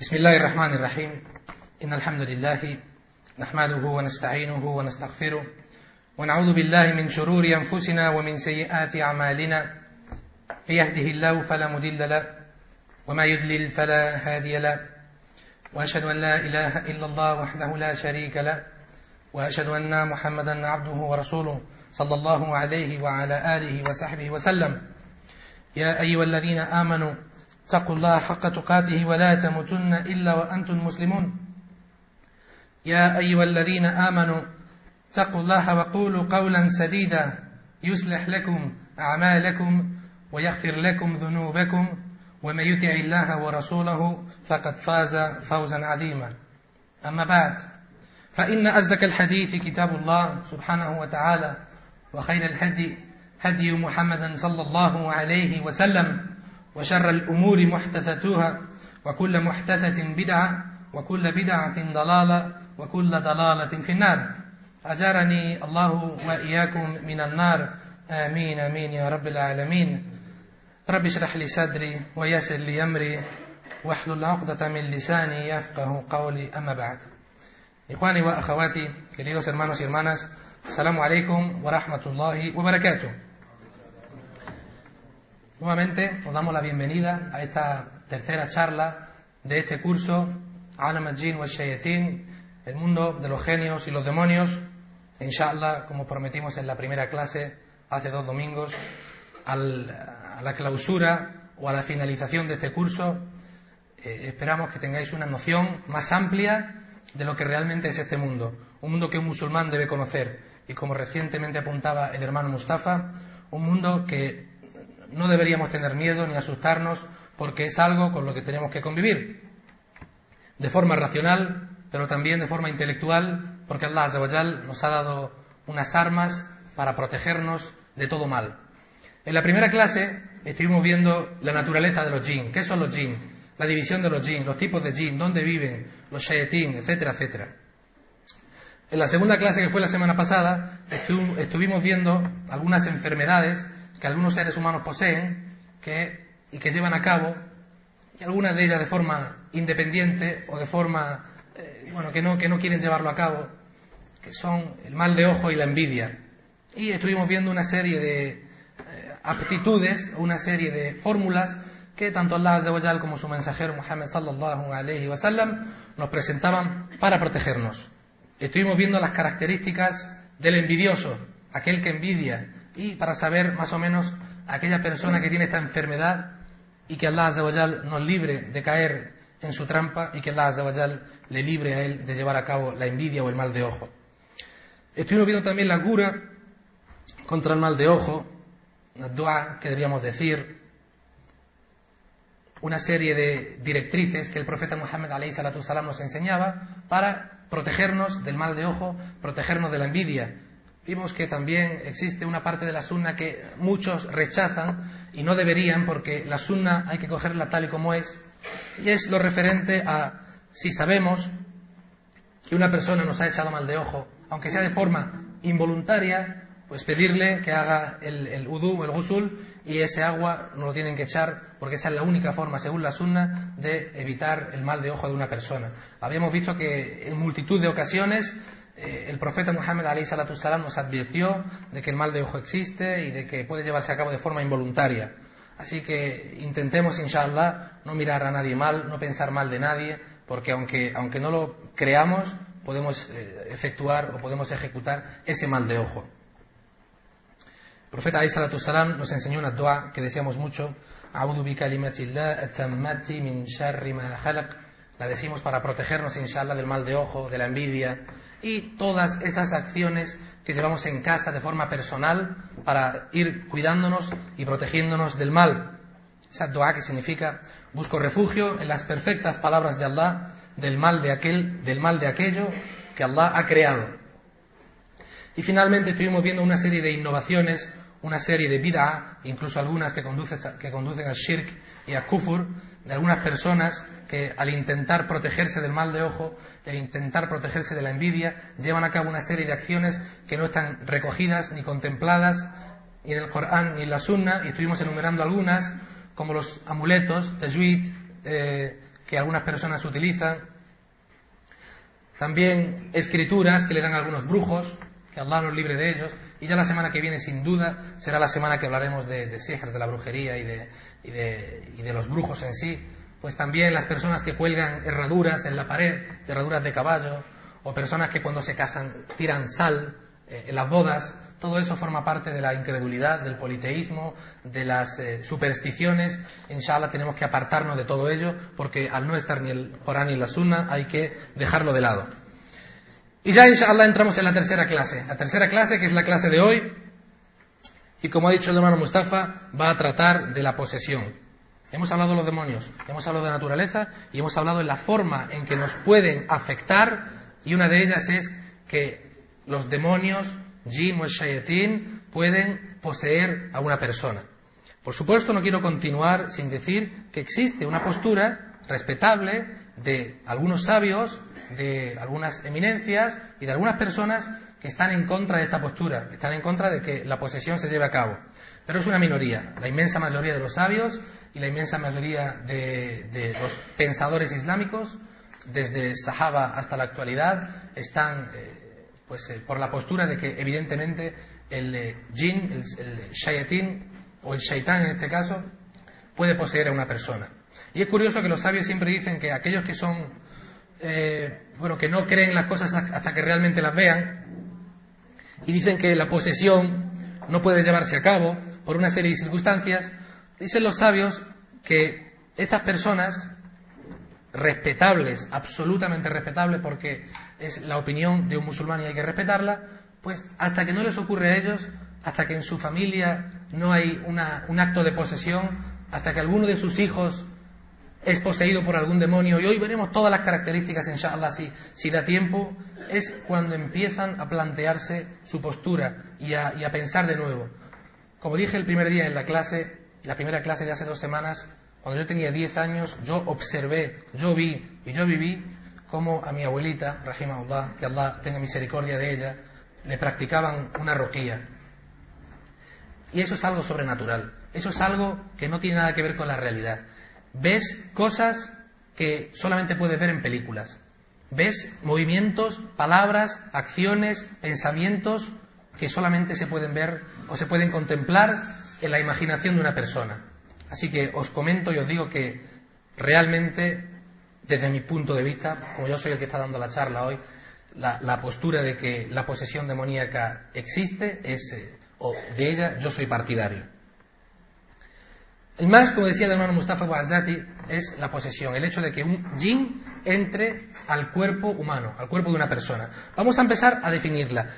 بسم الله الرحمن الرحيم. إن الحمد لله نحمده ونستعينه ونستغفره ونعوذ بالله من شرور أنفسنا ومن سيئات أعمالنا. من يهده الله فلا مضل له وما يضلل فلا هادي له. وأشهد أن لا إله إلا الله وحده لا شريك له وأشهد أن محمدا عبده ورسوله صلى الله عليه وعلى آله وصحبه وسلم. يا أيها الذين آمنوا اتقوا الله حق تقاته ولا تموتن إلا وأنتم مسلمون. يا أيها الذين آمنوا اتقوا الله وقولوا قولا سديدا. يصلح لكم أعمالكم ويغفر لكم ذنوبكم ومن يطع الله ورسوله فقد فاز فوزا عظيما. أما بعد فإن أصدق الحديث كتاب الله سبحانه وتعالى وخير الهدي هدي محمد صلى الله عليه وسلم. وشر الأمور محدثاتها وكل محدثة بدعة وكل بدعة ضلالة وكل ضلالة في النار. أجارني الله وإياكم من النار. آمين آمين يا رب العالمين. رب اشرح لي صدري ويسر لي أمري واحلل عقدة من لساني يفقه قولي. أما بعد. إخواني وأخواتي queridos hermanos y hermanas السلام عليكم ورحمة الله وبركاته. Nuevamente os damos la bienvenida a esta tercera charla de este curso Alam al-Jin wa Shayatin, el mundo de los genios y los demonios. Inshallah, como prometimos en la primera clase hace dos domingos, a la clausura o a la finalización de este curso, eh, esperamos que tengáis una noción más amplia de lo que realmente es este mundo. Un mundo que un musulmán debe conocer. Y como recientemente apuntaba el hermano Mustafa, un mundo que no deberíamos tener miedo ni asustarnos porque es algo con lo que tenemos que convivir. De forma racional, pero también de forma intelectual, porque Allah Azawajal nos ha dado unas armas para protegernos de todo mal. En la primera clase estuvimos viendo la naturaleza de los jinn. ¿Qué son los jinn? La división de los jinn, los tipos de jinn, dónde viven, los shayatin, etcétera, etcétera. En la segunda clase que fue la semana pasada, estuvimos viendo algunas enfermedades que algunos seres humanos poseen que, y que llevan a cabo, y algunas de ellas de forma independiente o de forma, eh, bueno, que no, que no quieren llevarlo a cabo, que son el mal de ojo y la envidia. Y estuvimos viendo una serie de eh, aptitudes, una serie de fórmulas que tanto Allah Azza como su mensajero Muhammad sallallahu alayhi wa sallam nos presentaban para protegernos. Estuvimos viendo las características del envidioso, aquel que envidia, y para saber más o menos aquella persona que tiene esta enfermedad y que Allah Azawajal nos libre de caer en su trampa y que Allah Azawajal le libre a él de llevar a cabo la envidia o el mal de ojo. Estuvimos viendo también la cura contra el mal de ojo, la dua que debíamos decir, una serie de directrices que el profeta Muhammad nos enseñaba para protegernos del mal de ojo, protegernos de la envidia, vimos que también existe una parte de la sunna que muchos rechazan y no deberían porque la sunna hay que cogerla tal y como es y es lo referente a si sabemos que una persona nos ha echado mal de ojo, aunque sea de forma involuntaria, pues pedirle que haga el, el udú o el gusul y ese agua no lo tienen que echar porque esa es la única forma, según la sunna, de evitar el mal de ojo de una persona. Habíamos visto que en multitud de ocasiones eh, el profeta Muhammad salam nos advirtió de que el mal de ojo existe y de que puede llevarse a cabo de forma involuntaria. Así que intentemos, inshallah, no mirar a nadie mal, no pensar mal de nadie, porque aunque, aunque no lo creamos, podemos eh, efectuar o podemos ejecutar ese mal de ojo. El profeta salam nos enseñó una dua que decíamos mucho, la decimos para protegernos, inshallah, del mal de ojo, de la envidia, y todas esas acciones que llevamos en casa de forma personal para ir cuidándonos y protegiéndonos del mal. Esa dua que significa busco refugio en las perfectas palabras de Allah del mal de aquel, del mal de aquello que Allah ha creado. Y finalmente estuvimos viendo una serie de innovaciones, una serie de bid'a, incluso algunas que conducen, que conducen a shirk y a kufur, de algunas personas que al intentar protegerse del mal de ojo, al intentar protegerse de la envidia, llevan a cabo una serie de acciones que no están recogidas ni contempladas ni en el Corán ni en la Sunna, y estuvimos enumerando algunas, como los amuletos, tajwid, eh, que algunas personas utilizan. También escrituras que le dan a algunos brujos, que Allah nos libre de ellos. Y ya la semana que viene, sin duda, será la semana que hablaremos de, de de la brujería y de, los brujos en sí. Pues también las personas que cuelgan herraduras en la pared, herraduras de caballo, o personas que cuando se casan tiran sal eh, en las bodas, todo eso forma parte de la incredulidad, del politeísmo, de las eh, supersticiones. Inshallah tenemos que apartarnos de todo ello porque al no estar ni el Corán ni la Sunna hay que dejarlo de lado. Y ya inshallah entramos en la tercera clase. La tercera clase que es la clase de hoy y como ha dicho el hermano Mustafa va a tratar de la posesión. Hemos hablado de los demonios, hemos hablado de naturaleza y hemos hablado de la forma en que nos pueden afectar y una de ellas es que los demonios jin o shayatin pueden poseer a una persona. Por supuesto, no quiero continuar sin decir que existe una postura respetable de algunos sabios, de algunas eminencias y de algunas personas que están en contra de esta postura, están en contra de que la posesión se lleve a cabo. Pero es una minoría. La inmensa mayoría de los sabios y la inmensa mayoría de, los pensadores islámicos, desde Sahaba hasta la actualidad, están eh, pues eh, por la postura de que evidentemente el eh, jin, el, shayatin o el shaitán en este caso, puede poseer a una persona. Y es curioso que los sabios siempre dicen que aquellos que son, eh, bueno, que no creen las cosas hasta que realmente las vean, y dicen que la posesión no puede llevarse a cabo por una serie de circunstancias, dicen los sabios que estas personas respetables, absolutamente respetables, porque es la opinión de un musulmán y hay que respetarla, pues hasta que no les ocurre a ellos, hasta que en su familia no hay un acto de posesión, hasta que alguno de sus hijos es poseído por algún demonio, y hoy veremos todas las características, inshallah, si, si da tiempo, es cuando empiezan a plantearse su postura y a pensar de nuevo. Como dije el primer día en la clase, la primera clase de hace dos semanas, cuando yo tenía 10 años, yo observé, yo vi y yo viví cómo a mi abuelita, Allah, que Allah tenga misericordia de ella, le practicaban una roquía. Y eso es algo sobrenatural. Eso es algo que no tiene nada que ver con la realidad. Ves cosas que solamente puedes ver en películas. Ves movimientos, palabras, acciones, pensamientos que solamente se pueden ver o se pueden contemplar en la imaginación de una persona. Así que os comento y os digo que realmente, desde mi punto de vista, como yo soy el que está dando la charla hoy, la, postura de que la posesión demoníaca existe es, eh, o de ella yo soy partidario. El más, como decía el hermano Mustafa Ba'azati, es la posesión, el hecho de que un jin entre al cuerpo humano, al cuerpo de una persona. Vamos a empezar a definirla.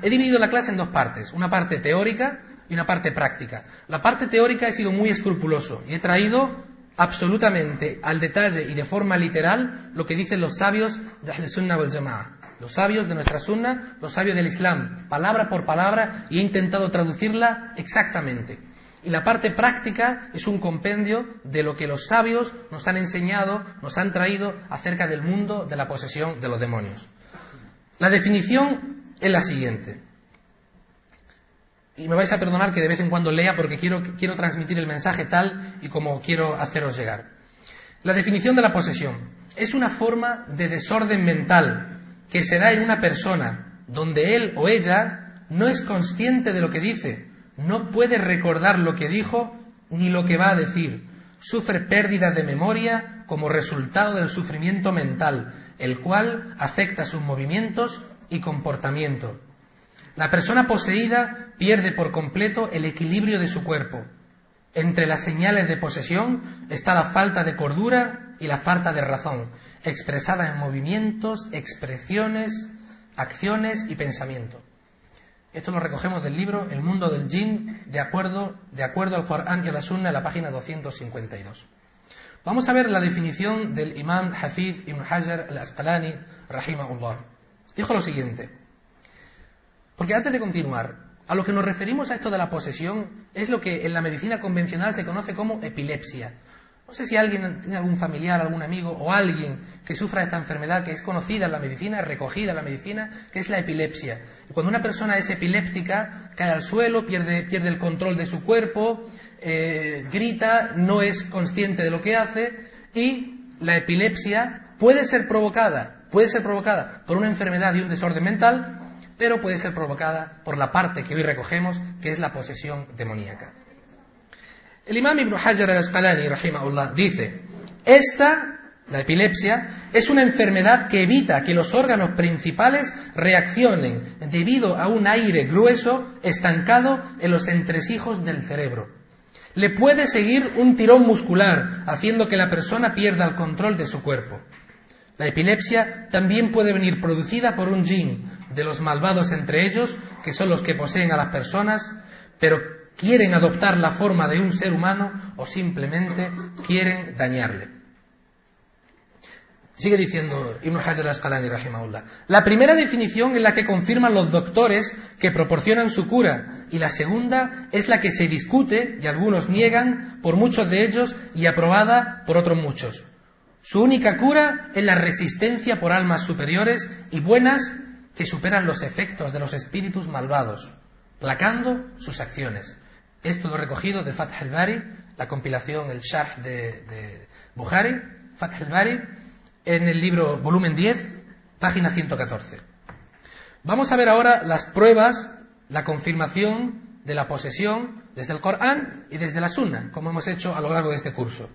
he dividido la clase en dos partes, una parte teórica y una parte práctica. La parte teórica he sido muy escrupuloso y he traído absolutamente al detalle y de forma literal lo que dicen los sabios de Ahl Sunnah wal Jama'ah. Los sabios de nuestra Sunna, los sabios del Islam, palabra por palabra, y he intentado traducirla exactamente. Y la parte práctica es un compendio de lo que los sabios nos han enseñado, nos han traído acerca del mundo de la posesión de los demonios. La definición es la siguiente. Y me vais a perdonar que de vez en cuando lea porque quiero, quiero transmitir el mensaje tal y como quiero haceros llegar. La definición de la posesión es una forma de desorden mental que se da en una persona donde él o ella no es consciente de lo que dice, no puede recordar lo que dijo ni lo que va a decir. Sufre pérdida de memoria como resultado del sufrimiento mental, el cual afecta sus movimientos y comportamiento. La persona poseída pierde por completo el equilibrio de su cuerpo. Entre las señales de posesión está la falta de cordura y la falta de razón, expresada en movimientos, expresiones, acciones y pensamiento. Esto lo recogemos del libro El mundo del jinn, de acuerdo, de acuerdo al Corán y a la Sunna, en la página 252. Vamos a ver la definición del imam Hafiz ibn Hajar al-Asqalani, rahimahullah. Dijo lo siguiente. Porque antes de continuar, a lo que nos referimos a esto de la posesión es lo que en la medicina convencional se conoce como epilepsia. No sé si alguien tiene algún familiar, algún amigo o alguien que sufra esta enfermedad que es conocida en la medicina, recogida en la medicina, que es la epilepsia. cuando una persona es epiléptica, cae al suelo, pierde, pierde el control de su cuerpo, eh, grita, no es consciente de lo que hace y la epilepsia puede ser provocada, puede ser provocada por una enfermedad y un desorden mental, pero puede ser provocada por la parte que hoy recogemos, que es la posesión demoníaca. El imam Ibn Hajar al-Asqalani, rahimahullah, dice, esta, la epilepsia, es una enfermedad que evita que los órganos principales reaccionen debido a un aire grueso estancado en los entresijos del cerebro. Le puede seguir un tirón muscular, haciendo que la persona pierda el control de su cuerpo. La epilepsia también puede venir producida por un jin, de los malvados entre ellos, que son los que poseen a las personas, pero quieren adoptar la forma de un ser humano o simplemente quieren dañarle. Sigue diciendo Ibn Hajar al-Asqalani, rahimahullah. La primera definición es la que confirman los doctores que proporcionan su cura, y la segunda es la que se discute, y algunos niegan, por muchos de ellos, y aprobada por otros muchos. Su única cura es la resistencia por almas superiores y buenas que superan los efectos de los espíritus malvados, placando sus acciones. Esto lo recogido de Fath al-Bari, la compilación, el Sharh de, de Bukhari, Fath al-Bari, en el libro volumen 10, página 114. Vamos a ver ahora las pruebas, la confirmación de la posesión desde el Corán y desde la Sunna, como hemos hecho a lo largo de este curso.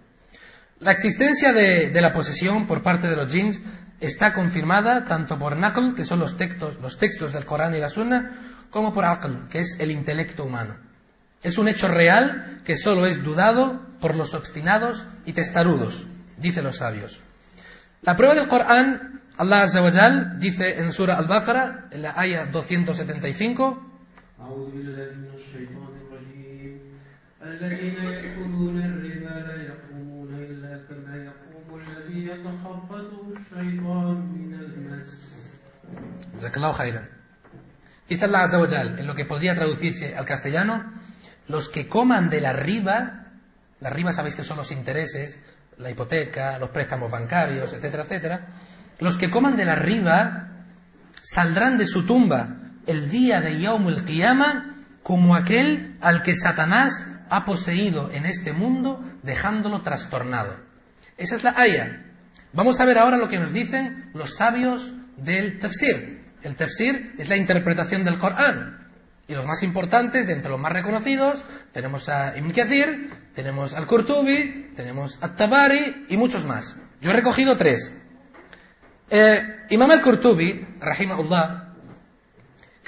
La existencia de, la posesión por parte de los jinns está confirmada tanto por Naql, que son los textos, los textos del Corán y la Sunna, como por Aql, que es el intelecto humano. Es un hecho real que solo es dudado por los obstinados y testarudos, dicen los sabios. La prueba del Corán, Allah Azza wa dice en Surah Al-Baqarah, en la ayah 275, Dice Allah Azza en lo que podría traducirse al castellano, los que coman de la riba, la riba sabéis que son los intereses, la hipoteca, los préstamos bancarios, etcétera, etcétera, los que coman de la riba saldrán de su tumba el día de Yaumul Qiyama como aquel al que Satanás ha poseído en este mundo dejándolo trastornado. Esa es la aya. Vamos a ver ahora lo que nos dicen los sabios del tafsir. El tafsir es la interpretación del Corán. Y los más importantes, de entre los más reconocidos, tenemos a Ibn Kathir, tenemos al Qurtubi, tenemos a Tabari y muchos más. Yo he recogido tres. Eh, Imam al-Qurtubi, rahimahullah,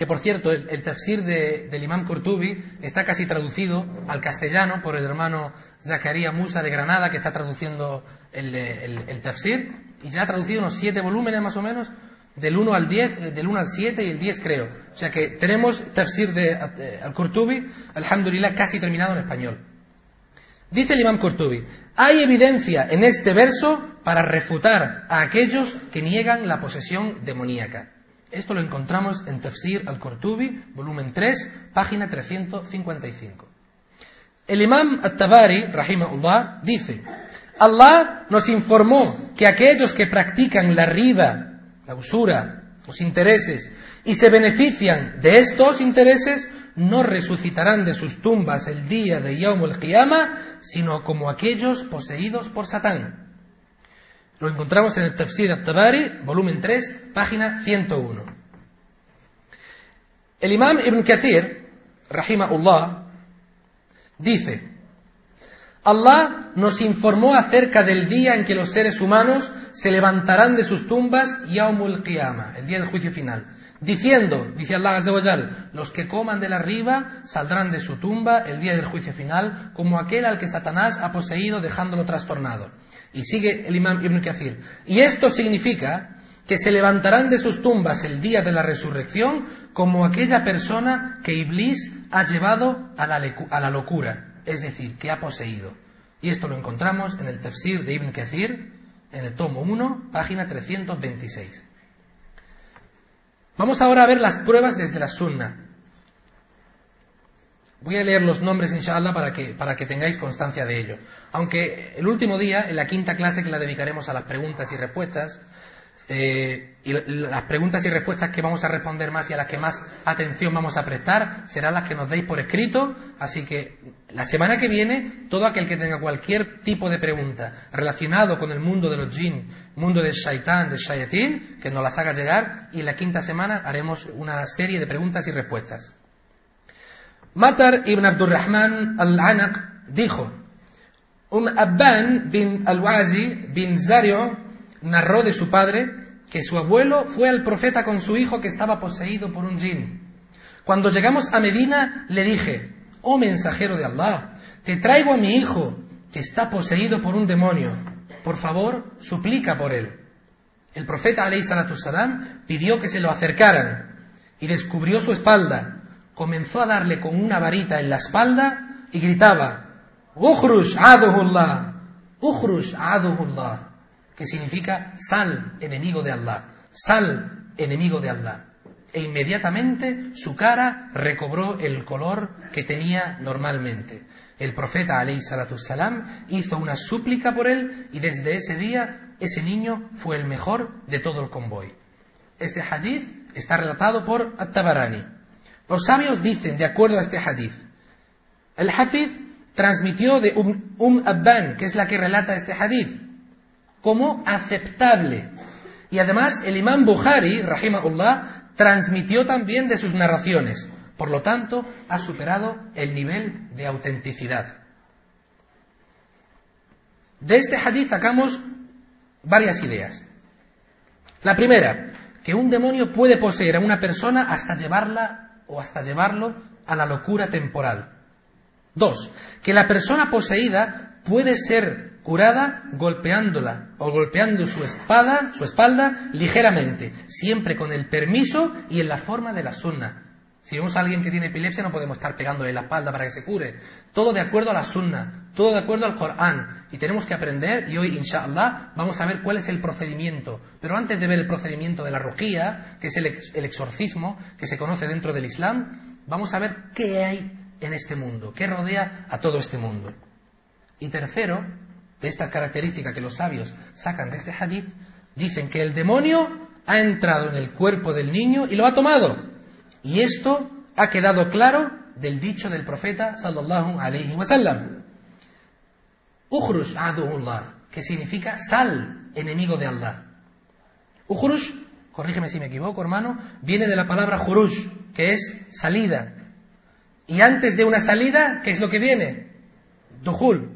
que por cierto, el, tafsir del Imam Qurtubi está casi traducido al castellano por el hermano Zacarías Musa de Granada, que está traduciendo el, tafsir, y ya ha traducido unos siete volúmenes más o menos, del 1 al 10, eh, del 1 al 7 y el 10 creo. O sea que tenemos tafsir de eh, Al-Qurtubi, alhamdulillah, casi terminado en español. Dice el imam Qurtubi, hay evidencia en este verso para refutar a aquellos que niegan la posesión demoníaca. Esto lo encontramos en Tafsir al-Qurtubi, volumen 3, página 355. El imam At-Tabari, rahimahullah, dice, Allah nos informó que aquellos que practican la riba la usura, los intereses, y se benefician de estos intereses, no resucitarán de sus tumbas el día de Yawm al-Qiyamah, sino como aquellos poseídos por Satán. Lo encontramos en el Tafsir al-Tabari, volumen 3, página 101. El imam Ibn Kathir, rahimahullah, dice, Allah nos informó acerca del día en que los seres humanos se levantarán de sus tumbas Yaumul Qiyama, el día del juicio final, diciendo, dice Allah Azza los que coman de la riba saldrán de su tumba el día del juicio final, como aquel al que Satanás ha poseído dejándolo trastornado. Y sigue el imam Ibn Kathir. Y esto significa que se levantarán de sus tumbas el día de la resurrección como aquella persona que Iblis ha llevado a la, a la locura, es decir, que ha poseído. Y esto lo encontramos en el tafsir de Ibn Kathir, en el tomo 1, página 326. Vamos ahora a ver las pruebas desde la sunna. Voy a leer los nombres, inshallah, para que, para que tengáis constancia de ello. Aunque el último día, en la quinta clase que la dedicaremos a las preguntas y respuestas, Eh, y las preguntas y respuestas que vamos a responder más y a las que más atención vamos a prestar serán las que nos deis por escrito. Así que la semana que viene, todo aquel que tenga cualquier tipo de pregunta relacionado con el mundo de los jinn, mundo del shaitán, del shayatín, que nos las haga llegar. Y en la quinta semana haremos una serie de preguntas y respuestas. Matar ibn Abdurrahman al-Anaq dijo, un Abban bin al-Wazi bin Zario narró de su padre que su abuelo fue al profeta con su hijo que estaba poseído por un jinn. Cuando llegamos a Medina, le dije, oh mensajero de Allah, te traigo a mi hijo que está poseído por un demonio. Por favor, suplica por él. El profeta salam pidió que se lo acercaran y descubrió su espalda. Comenzó a darle con una varita en la espalda y gritaba, Ukhrush aduhullah, Ukhrush aduhullah que significa sal, enemigo de Allah, sal, enemigo de Allah. E inmediatamente su cara recobró el color que tenía normalmente. El profeta alayhi salatu salam hizo una súplica por él y desde ese día ese niño fue el mejor de todo el convoy. Este hadith está relatado por At-Tabarani. Los sabios dicen, de acuerdo a este hadith, el Hafiz transmitió de Um, um Abban, que es la que relata este hadith, como aceptable. Y además el imán Bukhari, rahimahullah, transmitió también de sus narraciones. Por lo tanto, ha superado el nivel de autenticidad. De este hadith sacamos varias ideas. La primera, que un demonio puede poseer a una persona hasta llevarla o hasta llevarlo a la locura temporal. Dos, que la persona poseída puede ser curada golpeándola o golpeando su espada, su espalda ligeramente, siempre con el permiso y en la forma de la sunna. Si vemos a alguien que tiene epilepsia no podemos estar pegándole la espalda para que se cure. Todo de acuerdo a la sunna, todo de acuerdo al Corán. Y tenemos que aprender, y hoy, inshallah, vamos a ver cuál es el procedimiento. Pero antes de ver el procedimiento de la rugía, que es el, el exorcismo, que se conoce dentro del Islam, vamos a ver qué hay en este mundo, qué rodea a todo este mundo. Y tercero, de estas características que los sabios sacan de este hadith, dicen que el demonio ha entrado en el cuerpo del niño y lo ha tomado. Y esto ha quedado claro del dicho del profeta sallallahu alayhi wasallam. Ukhrush aduhullah, que significa sal, enemigo de Allah. Ukhrush, corrígeme si me equivoco, hermano, viene de la palabra jurush, que es salida. Y antes de una salida, ¿qué es lo que viene? Duhul,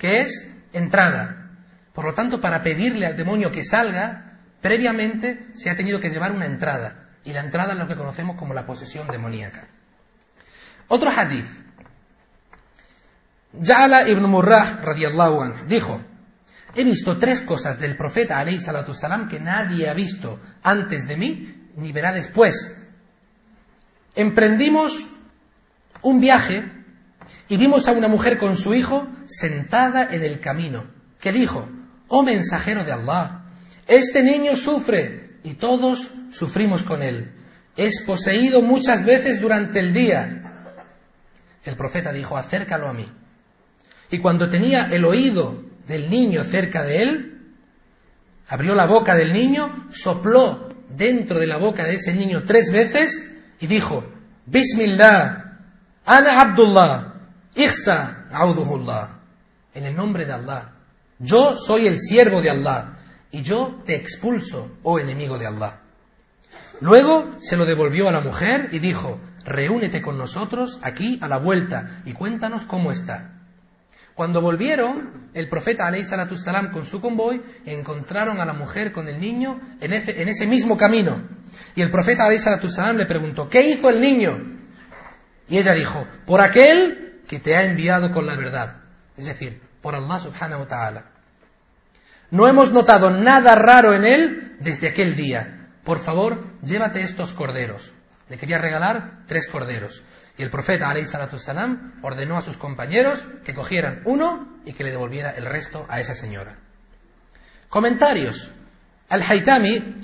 que es entrada. Por lo tanto, para pedirle al demonio que salga, previamente se ha tenido que llevar una entrada. Y la entrada es lo que conocemos como la posesión demoníaca. Otro hadith. Ya'ala ibn Murrah radiyallahu anhu dijo, he visto tres cosas del profeta alayhi que nadie ha visto antes de mí ni verá después. Emprendimos un viaje y vimos a una mujer con su hijo sentada en el camino, que dijo, oh mensajero de Allah, este niño sufre y todos sufrimos con él. Es poseído muchas veces durante el día. El profeta dijo, acércalo a mí. Y cuando tenía el oído del niño cerca de él, abrió la boca del niño, sopló dentro de la boca de ese niño tres veces y dijo, Bismillah, Ana Abdullah, Ihsa En el nombre de Allah. Yo soy el siervo de Allah. Y yo te expulso, oh enemigo de Allah. Luego se lo devolvió a la mujer y dijo, reúnete con nosotros aquí a la vuelta y cuéntanos cómo está. Cuando volvieron, el profeta salam con su convoy encontraron a la mujer con el niño en ese, en ese mismo camino. Y el profeta salam le preguntó, ¿qué hizo el niño? Y ella dijo, por aquel que te ha enviado con la verdad. Es decir, por Allah subhanahu wa ta'ala. No hemos notado nada raro en él desde aquel día. Por favor, llévate estos corderos. Le quería regalar tres corderos. Y el profeta, alayhi ordenó a sus compañeros que cogieran uno y que le devolviera el resto a esa señora. Comentarios. Al-Haytami,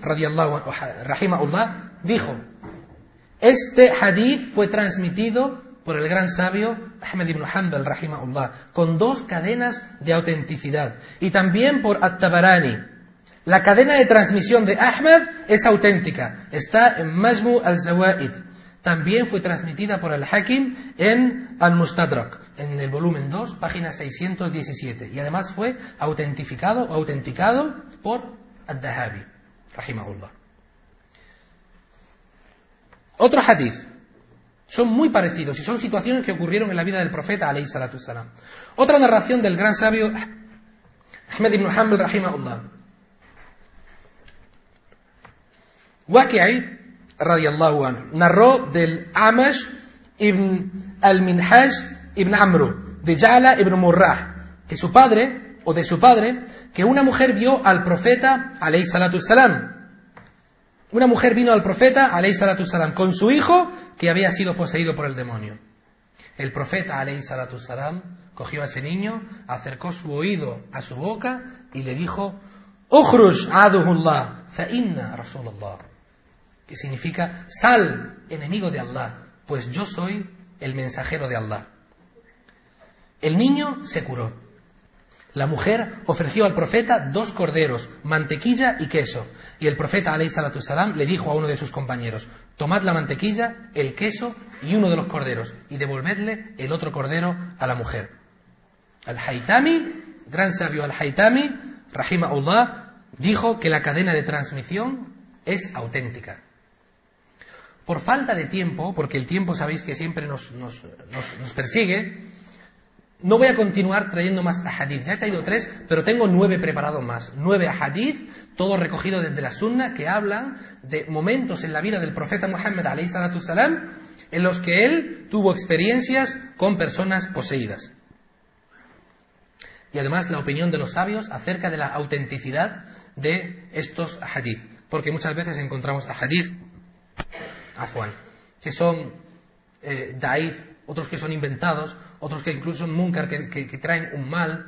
dijo, este hadith fue transmitido por el gran sabio Ahmed ibn Hanbal, rahimahullah, con dos cadenas de autenticidad. Y también por At-Tabarani. La cadena de transmisión de Ahmad es auténtica. Está en Majmu al-Zawaid. También fue transmitida por al-Hakim en al-Mustadrak, en el volumen 2, página 617. Y además fue autentificado o autenticado por al-Dahabi, rahimahullah. Otro hadith. Son muy parecidos y son situaciones que ocurrieron en la vida del profeta, alayhi salatu salam. Otra narración del gran sabio Ahmed ibn Hanbal, rahimahullah. Waqi'i, radiallahu anhu, narró del Amash ibn al-Minhaj ibn Amru, de Jala ibn Murrah, que su padre, o de su padre, que una mujer vio al profeta, alayhi salatu salam. Una mujer vino al profeta, alayhi salatu salam, con su hijo, que había sido poseído por el demonio. El profeta, alayhi salatu salam, cogió a ese niño, acercó su oído a su boca y le dijo, Ukhruj aduhullah, fa inna Rasulullah que significa sal, enemigo de Allah, pues yo soy el mensajero de Allah. El niño se curó. La mujer ofreció al profeta dos corderos, mantequilla y queso. Y el profeta, alayhi salam, le dijo a uno de sus compañeros, tomad la mantequilla, el queso y uno de los corderos, y devolvedle el otro cordero a la mujer. Al-Haytami, gran sabio Al-Haytami, rahimahullah, dijo que la cadena de transmisión es auténtica. Por falta de tiempo, porque el tiempo sabéis que siempre nos, persigue, no voy a continuar trayendo más hadith. Ya he traído tres, pero tengo nueve preparados más. Nueve hadith, todos recogidos desde la sunna, que hablan de momentos en la vida del profeta Muhammad salam, en los que él tuvo experiencias con personas poseídas. Y además la opinión de los sabios acerca de la autenticidad de estos hadith. Porque muchas veces encontramos hadith Afuan, que son eh, daif, otros que son inventados, otros que incluso son munkar, que, traen un mal.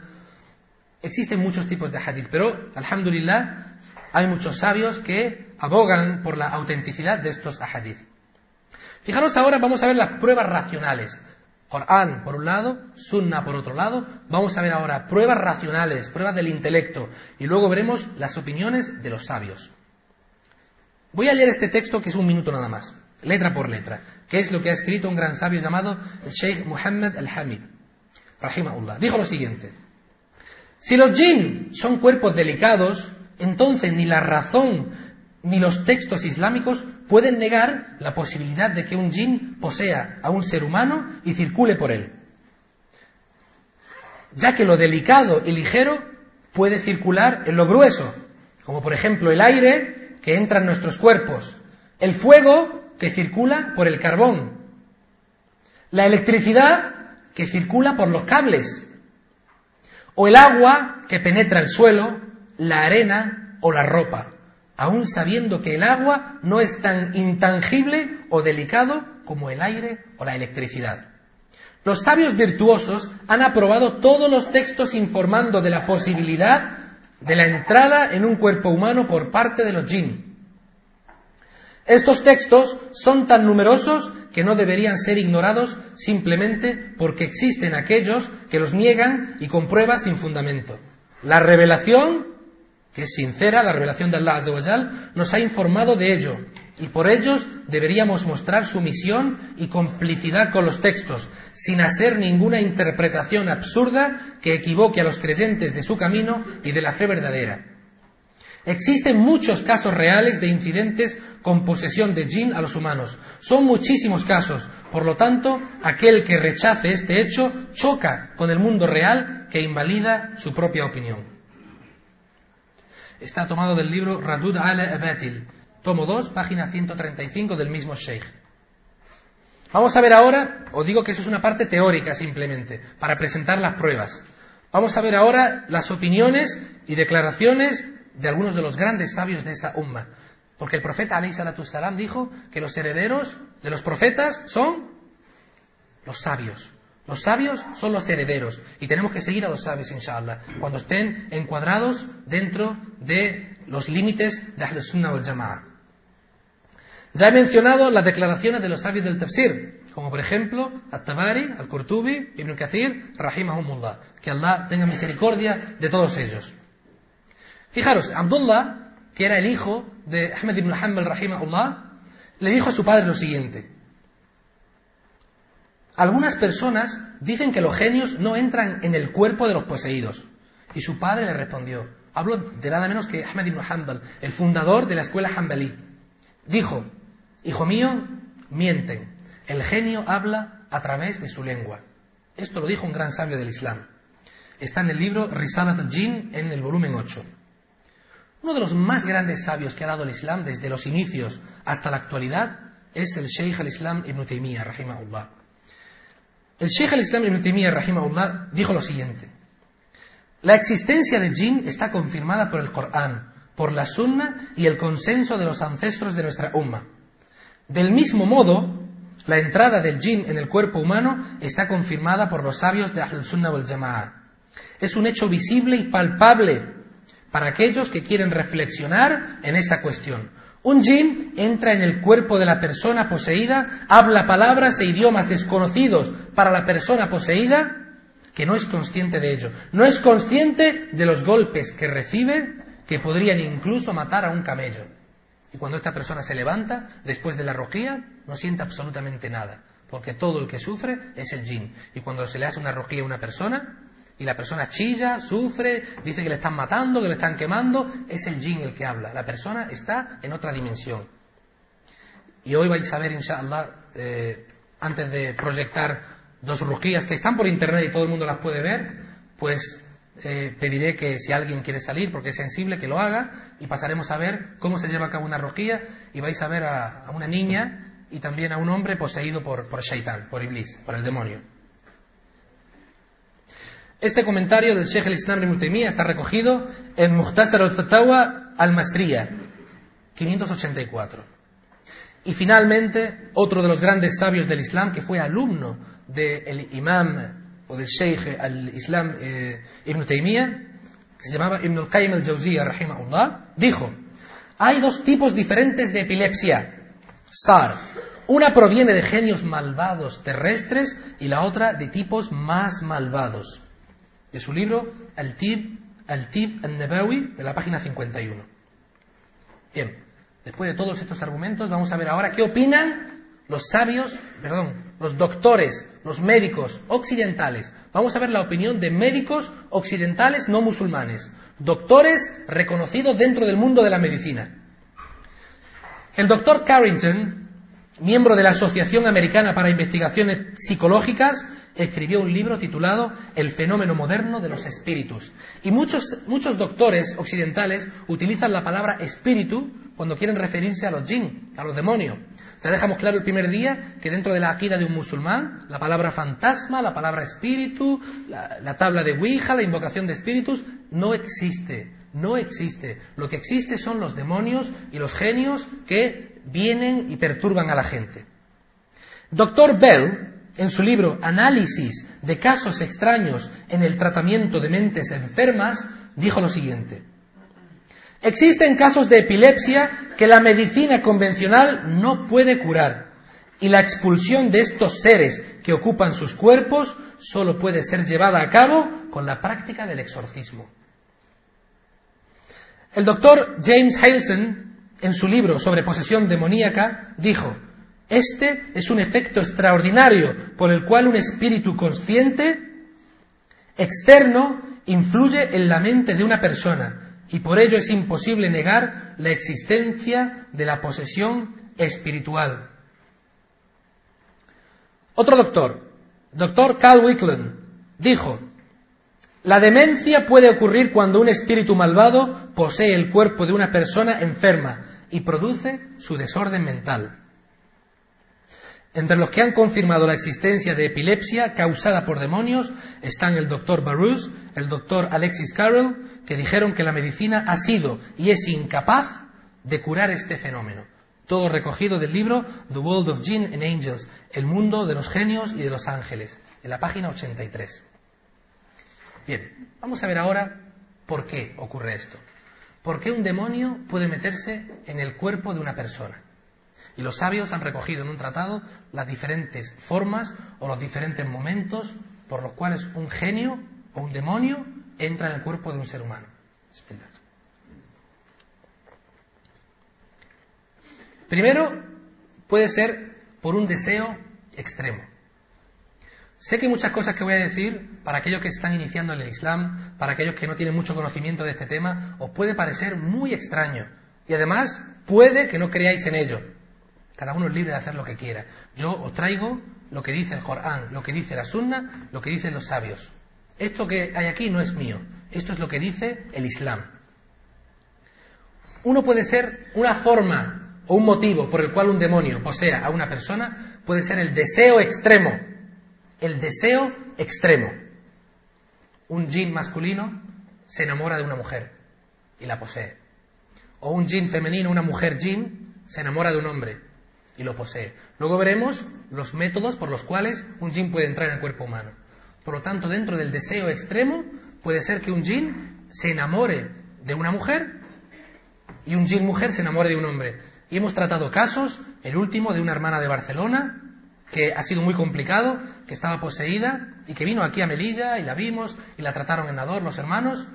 Existen muchos tipos de hadith, pero, alhamdulillah, hay muchos sabios que abogan por la autenticidad de estos hadith. Fijaros ahora, vamos a ver las pruebas racionales. Corán por un lado, Sunna por otro lado. Vamos a ver ahora pruebas racionales, pruebas del intelecto, y luego veremos las opiniones de los sabios. Voy a leer este texto que es un minuto nada más, letra por letra, que es lo que ha escrito un gran sabio llamado el Sheikh Muhammad al-Hamid, rahimahullah. Dijo lo siguiente, si los jinn son cuerpos delicados, entonces ni la razón ni los textos islámicos pueden negar la posibilidad de que un jinn posea a un ser humano y circule por él. Ya que lo delicado y ligero puede circular en lo grueso, como por ejemplo el aire que entra en nuestros cuerpos, el fuego que circula por el carbón, la electricidad que circula por los cables, o el agua que penetra el suelo, la arena o la ropa, aun sabiendo que el agua no es tan intangible o delicado como el aire o la electricidad. Los sabios virtuosos han aprobado todos los textos informando de la posibilidad de la entrada en un cuerpo humano por parte de los jinn. Estos textos son tan numerosos que no deberían ser ignorados simplemente porque existen aquellos que los niegan y con pruebas sin fundamento. La revelación, que es sincera, la revelación de Allah nos ha informado de ello y por ellos deberíamos mostrar sumisión y complicidad con los textos, sin hacer ninguna interpretación absurda que equivoque a los creyentes de su camino y de la fe verdadera. Existen muchos casos reales de incidentes con posesión de jinn a los humanos. Son muchísimos casos. Por lo tanto, aquel que rechace este hecho choca con el mundo real que invalida su propia opinión. Está tomado del libro Radud al-Abatil, tomo 2, página 135 del mismo Sheikh. Vamos a ver ahora, os digo que eso es una parte teórica simplemente, para presentar las pruebas. Vamos a ver ahora las opiniones y declaraciones de algunos de los grandes sabios de esta umma. Porque el profeta Ali salam dijo que los herederos de los profetas son los sabios. Los sabios son los herederos y tenemos que seguir a los sabios, inshallah, cuando estén encuadrados dentro de los límites de Ahl Sunnah wal Jama'a. Ya he mencionado las declaraciones de los sabios del tafsir, como por ejemplo At-Tabari, Al-Qurtubi, Ibn Kathir, Rahimahumullah. Que Allah tenga misericordia de todos ellos. Fijaros, Abdullah, que era el hijo de Ahmed ibn Hanbal rahimahullah, le dijo a su padre lo siguiente. Algunas personas dicen que los genios no entran en el cuerpo de los poseídos. Y su padre le respondió, hablo de nada menos que Ahmed ibn Hanbal, el fundador de la escuela Hanbalí. Dijo, hijo mío, mienten. El genio habla a través de su lengua. Esto lo dijo un gran sabio del Islam. Está en el libro Risalat al-Jin en el volumen 8. Uno de los más grandes sabios que ha dado el Islam desde los inicios hasta la actualidad es el Sheikh al-Islam ibn Taymiyyah, rahimahullah. El Sheikh al-Islam ibn Taymiyyah, rahimahullah, dijo lo siguiente. La existencia de jinn está confirmada por el Corán, por la Sunna y el consenso de los ancestros de nuestra umma. Del mismo modo, la entrada del jinn en el cuerpo humano está confirmada por los sabios de Ahl Sunnah wal Jama'a. Es un hecho visible y palpable para aquellos que quieren reflexionar en esta cuestión. Un jinn entra en el cuerpo de la persona poseída, habla palabras e idiomas desconocidos para la persona poseída, que no es consciente de ello. No es consciente de los golpes que recibe, que podrían incluso matar a un camello. Y cuando esta persona se levanta, después de la rojía, no siente absolutamente nada, porque todo el que sufre es el jinn. Y cuando se le hace una rojía a una persona, y la persona chilla, sufre, dice que le están matando, que le están quemando, es el jinn el que habla. La persona está en otra dimensión. Y hoy vais a ver, inshallah, eh, antes de proyectar dos rujías que están por internet y todo el mundo las puede ver, pues eh, pediré que si alguien quiere salir porque es sensible, que lo haga y pasaremos a ver cómo se lleva a cabo una rojía y vais a ver a, una niña y también a un hombre poseído por, por Shaitan, por Iblis, por el demonio. Este comentario del Sheikh al-Islam ibn está recogido en Muhtasar al-Fatawa al-Masriya, 584. Y finalmente, otro de los grandes sabios del Islam, que fue alumno del imam o del Sheikh al-Islam eh, ibn Taymiyyah, que se llamaba Ibn al-Qayyim al-Jawziyah, rahimahullah, dijo, hay dos tipos diferentes de epilepsia, SAR. Una proviene de genios malvados terrestres y la otra de tipos más malvados de su libro Al-Tib Al-Tib al-Nabawi, de la página 51. Bien, después de todos estos argumentos, vamos a ver ahora qué opinan los sabios, perdón, los doctores, los médicos occidentales. Vamos a ver la opinión de médicos occidentales no musulmanes, doctores reconocidos dentro del mundo de la medicina. El doctor Carrington, miembro de la Asociación Americana para Investigaciones Psicológicas, escribió un libro titulado El fenómeno moderno de los espíritus. Y muchos, muchos doctores occidentales utilizan la palabra espíritu cuando quieren referirse a los jinn, a los demonios. Ya dejamos claro el primer día que dentro de la akida de un musulmán, la palabra fantasma, la palabra espíritu, la, la tabla de Ouija, la invocación de espíritus, no existe. No existe. Lo que existe son los demonios y los genios que vienen y perturban a la gente. Doctor Bell, en su libro Análisis de casos extraños en el tratamiento de mentes enfermas, dijo lo siguiente. Existen casos de epilepsia que la medicina convencional no puede curar y la expulsión de estos seres que ocupan sus cuerpos solo puede ser llevada a cabo con la práctica del exorcismo. El doctor James Halson, en su libro sobre posesión demoníaca, dijo, este es un efecto extraordinario por el cual un espíritu consciente externo influye en la mente de una persona y por ello es imposible negar la existencia de la posesión espiritual. Otro doctor, doctor Carl Wickland, dijo, la demencia puede ocurrir cuando un espíritu malvado posee el cuerpo de una persona enferma y produce su desorden mental. Entre los que han confirmado la existencia de epilepsia causada por demonios están el doctor Barus, el doctor Alexis Carroll, que dijeron que la medicina ha sido y es incapaz de curar este fenómeno. Todo recogido del libro The World of Jinn and Angels, el mundo de los genios y de los ángeles, en la página 83. Bien, vamos a ver ahora por qué ocurre esto. ¿Por qué un demonio puede meterse en el cuerpo de una persona? Y los sabios han recogido en un tratado las diferentes formas o los diferentes momentos por los cuales un genio o un demonio entra en el cuerpo de un ser humano. Primero, puede ser por un deseo extremo. Sé que hay muchas cosas que voy a decir para aquellos que están iniciando en el Islam, para aquellos que no tienen mucho conocimiento de este tema, os puede parecer muy extraño. Y además, puede que no creáis en ello. Cada uno es libre de hacer lo que quiera. Yo os traigo lo que dice el Corán, lo que dice la Sunna, lo que dicen los sabios. Esto que hay aquí no es mío. Esto es lo que dice el Islam. Uno puede ser una forma o un motivo por el cual un demonio posea a una persona, puede ser el deseo extremo. El deseo extremo. Un jin masculino se enamora de una mujer y la posee. O un jin femenino, una mujer jin, se enamora de un hombre y lo posee. Luego veremos los métodos por los cuales un jin puede entrar en el cuerpo humano. Por lo tanto, dentro del deseo extremo, puede ser que un jin se enamore de una mujer y un jin mujer se enamore de un hombre. Y hemos tratado casos, el último de una hermana de Barcelona, que ha sido muy complicado, que estaba poseída y que vino aquí a Melilla y la vimos y la trataron en Nador los hermanos,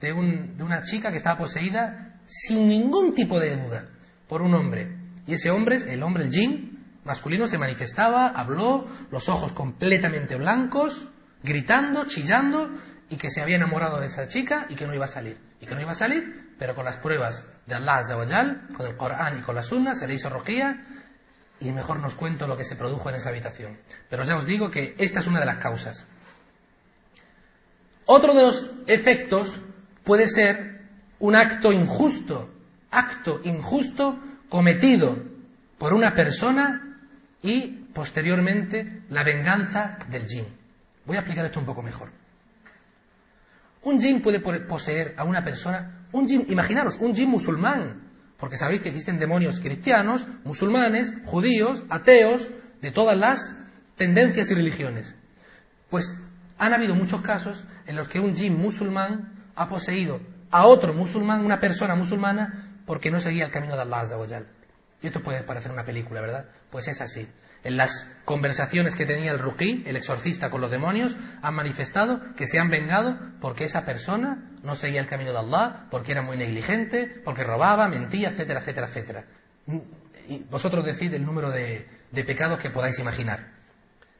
de, de una chica que estaba poseída sin ningún tipo de duda por un hombre. Y ese hombre, el hombre, el jin masculino, se manifestaba, habló, los ojos completamente blancos, gritando, chillando, y que se había enamorado de esa chica y que no iba a salir. Y que no iba a salir, pero con las pruebas de Allah Azawajal, con el Corán y con la Sunna, se le hizo rojía, y mejor nos cuento lo que se produjo en esa habitación. Pero ya os digo que esta es una de las causas. Otro de los efectos puede ser un acto injusto, acto injusto cometido por una persona y posteriormente la venganza del jin. Voy a explicar esto un poco mejor. Un jin puede poseer a una persona, un jin, imaginaros, un jin musulmán, porque sabéis que existen demonios cristianos, musulmanes, judíos, ateos, de todas las tendencias y religiones. Pues han habido muchos casos en los que un jin musulmán ha poseído a otro musulmán, una persona musulmana, porque no seguía el camino de Allah Azza Y esto puede parecer una película, ¿verdad? Pues es así. En las conversaciones que tenía el Ruqí, el exorcista con los demonios, han manifestado que se han vengado porque esa persona no seguía el camino de Allah, porque era muy negligente, porque robaba, mentía, etcétera, etcétera, etcétera. Y vosotros decid el número de, de pecados que podáis imaginar.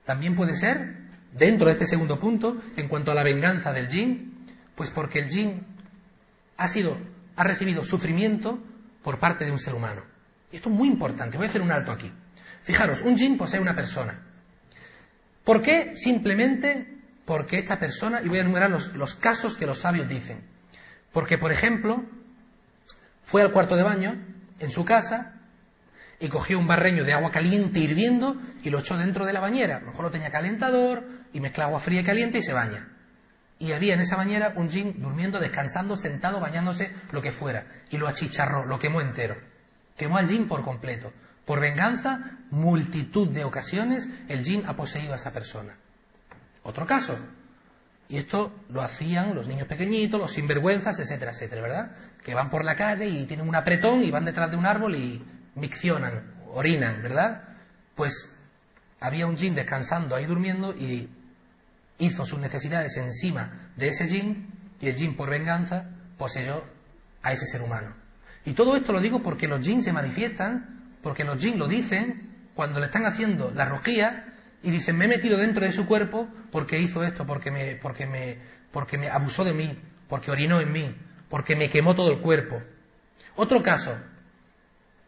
También puede ser, dentro de este segundo punto, en cuanto a la venganza del jin, pues porque el jin ha sido ha recibido sufrimiento por parte de un ser humano. Y esto es muy importante. Voy a hacer un alto aquí. Fijaros, un jin posee una persona. ¿Por qué? Simplemente porque esta persona, y voy a enumerar los, casos que los sabios dicen. Porque, por ejemplo, fue al cuarto de baño en su casa y cogió un barreño de agua caliente hirviendo y lo echó dentro de la bañera. A lo mejor lo tenía calentador y mezcla agua fría y caliente y se baña y había en esa bañera un jin durmiendo, descansando, sentado, bañándose, lo que fuera, y lo achicharró, lo quemó entero. Quemó al jin por completo. Por venganza, multitud de ocasiones, el jin ha poseído a esa persona. Otro caso. Y esto lo hacían los niños pequeñitos, los sinvergüenzas, etcétera, etcétera, ¿verdad? Que van por la calle y tienen un apretón y van detrás de un árbol y miccionan, orinan, ¿verdad? Pues había un jin descansando ahí durmiendo y hizo sus necesidades encima de ese jin y el jin por venganza poseyó a ese ser humano. Y todo esto lo digo porque los jins se manifiestan, porque los jins lo dicen cuando le están haciendo la rojía y dicen me he metido dentro de su cuerpo porque hizo esto, porque me, porque me, porque me abusó de mí, porque orinó en mí, porque me quemó todo el cuerpo. Otro caso,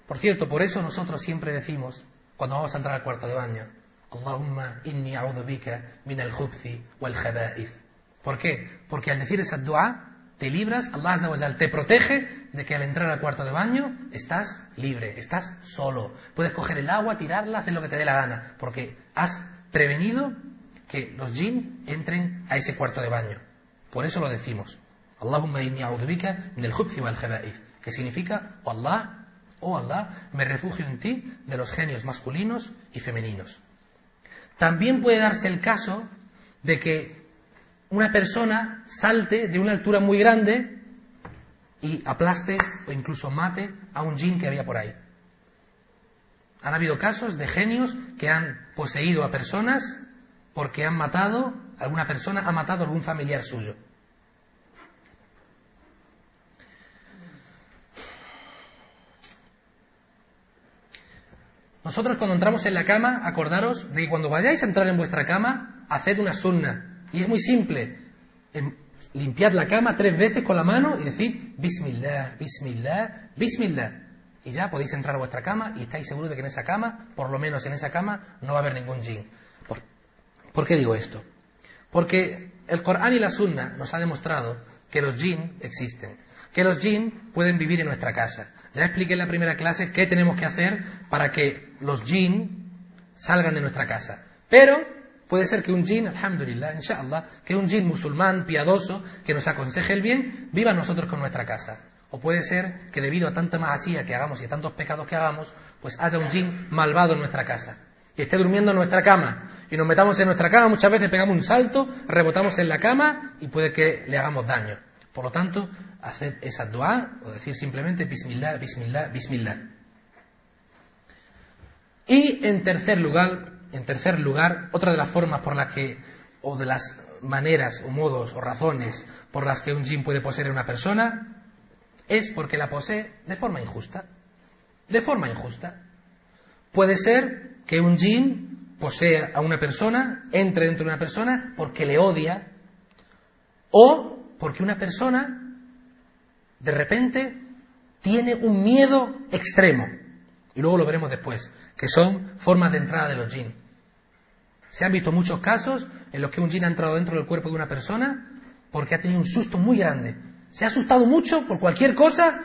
por cierto, por eso nosotros siempre decimos, cuando vamos a entrar al cuarto de baño, Allahumma inni min al wal ¿Por qué? Porque al decir esa dua te libras, Allah te protege de que al entrar al cuarto de baño estás libre, estás solo. Puedes coger el agua, tirarla, hacer lo que te dé la gana, porque has prevenido que los jinn entren a ese cuarto de baño. Por eso lo decimos. Allahumma inni bika min al wal que significa, oh Allah, oh Allah, me refugio en ti de los genios masculinos y femeninos. También puede darse el caso de que una persona salte de una altura muy grande y aplaste o incluso mate a un jin que había por ahí. Han habido casos de genios que han poseído a personas porque han matado, alguna persona ha matado a algún familiar suyo. Nosotros cuando entramos en la cama, acordaros de que cuando vayáis a entrar en vuestra cama, haced una sunna. Y es muy simple. Limpiad la cama tres veces con la mano y decid Bismillah, Bismillah, Bismillah. Y ya podéis entrar a vuestra cama y estáis seguros de que en esa cama, por lo menos en esa cama, no va a haber ningún jin. ¿Por, qué digo esto? Porque el Corán y la Sunna nos ha demostrado que los jin existen, que los jin pueden vivir en nuestra casa. Ya expliqué en la primera clase qué tenemos que hacer para que los jin salgan de nuestra casa. Pero puede ser que un jin, alhamdulillah, inshallah, que un jin musulmán, piadoso, que nos aconseje el bien, viva nosotros con nuestra casa. O puede ser que debido a tanta maasía que hagamos y a tantos pecados que hagamos, pues haya un jin malvado en nuestra casa. Y esté durmiendo en nuestra cama. Y nos metamos en nuestra cama, muchas veces pegamos un salto, rebotamos en la cama y puede que le hagamos daño. Por lo tanto, haced esa dua o decir simplemente Bismillah, Bismillah, Bismillah. Y en tercer lugar, en tercer lugar, otra de las formas por las que, o de las maneras o modos o razones por las que un jin puede poseer a una persona, es porque la posee de forma injusta. De forma injusta. Puede ser que un jin posea a una persona, entre dentro de una persona porque le odia, o porque una persona de repente tiene un miedo extremo. Y luego lo veremos después, que son formas de entrada de los jin. Se han visto muchos casos en los que un jin ha entrado dentro del cuerpo de una persona porque ha tenido un susto muy grande. Se ha asustado mucho por cualquier cosa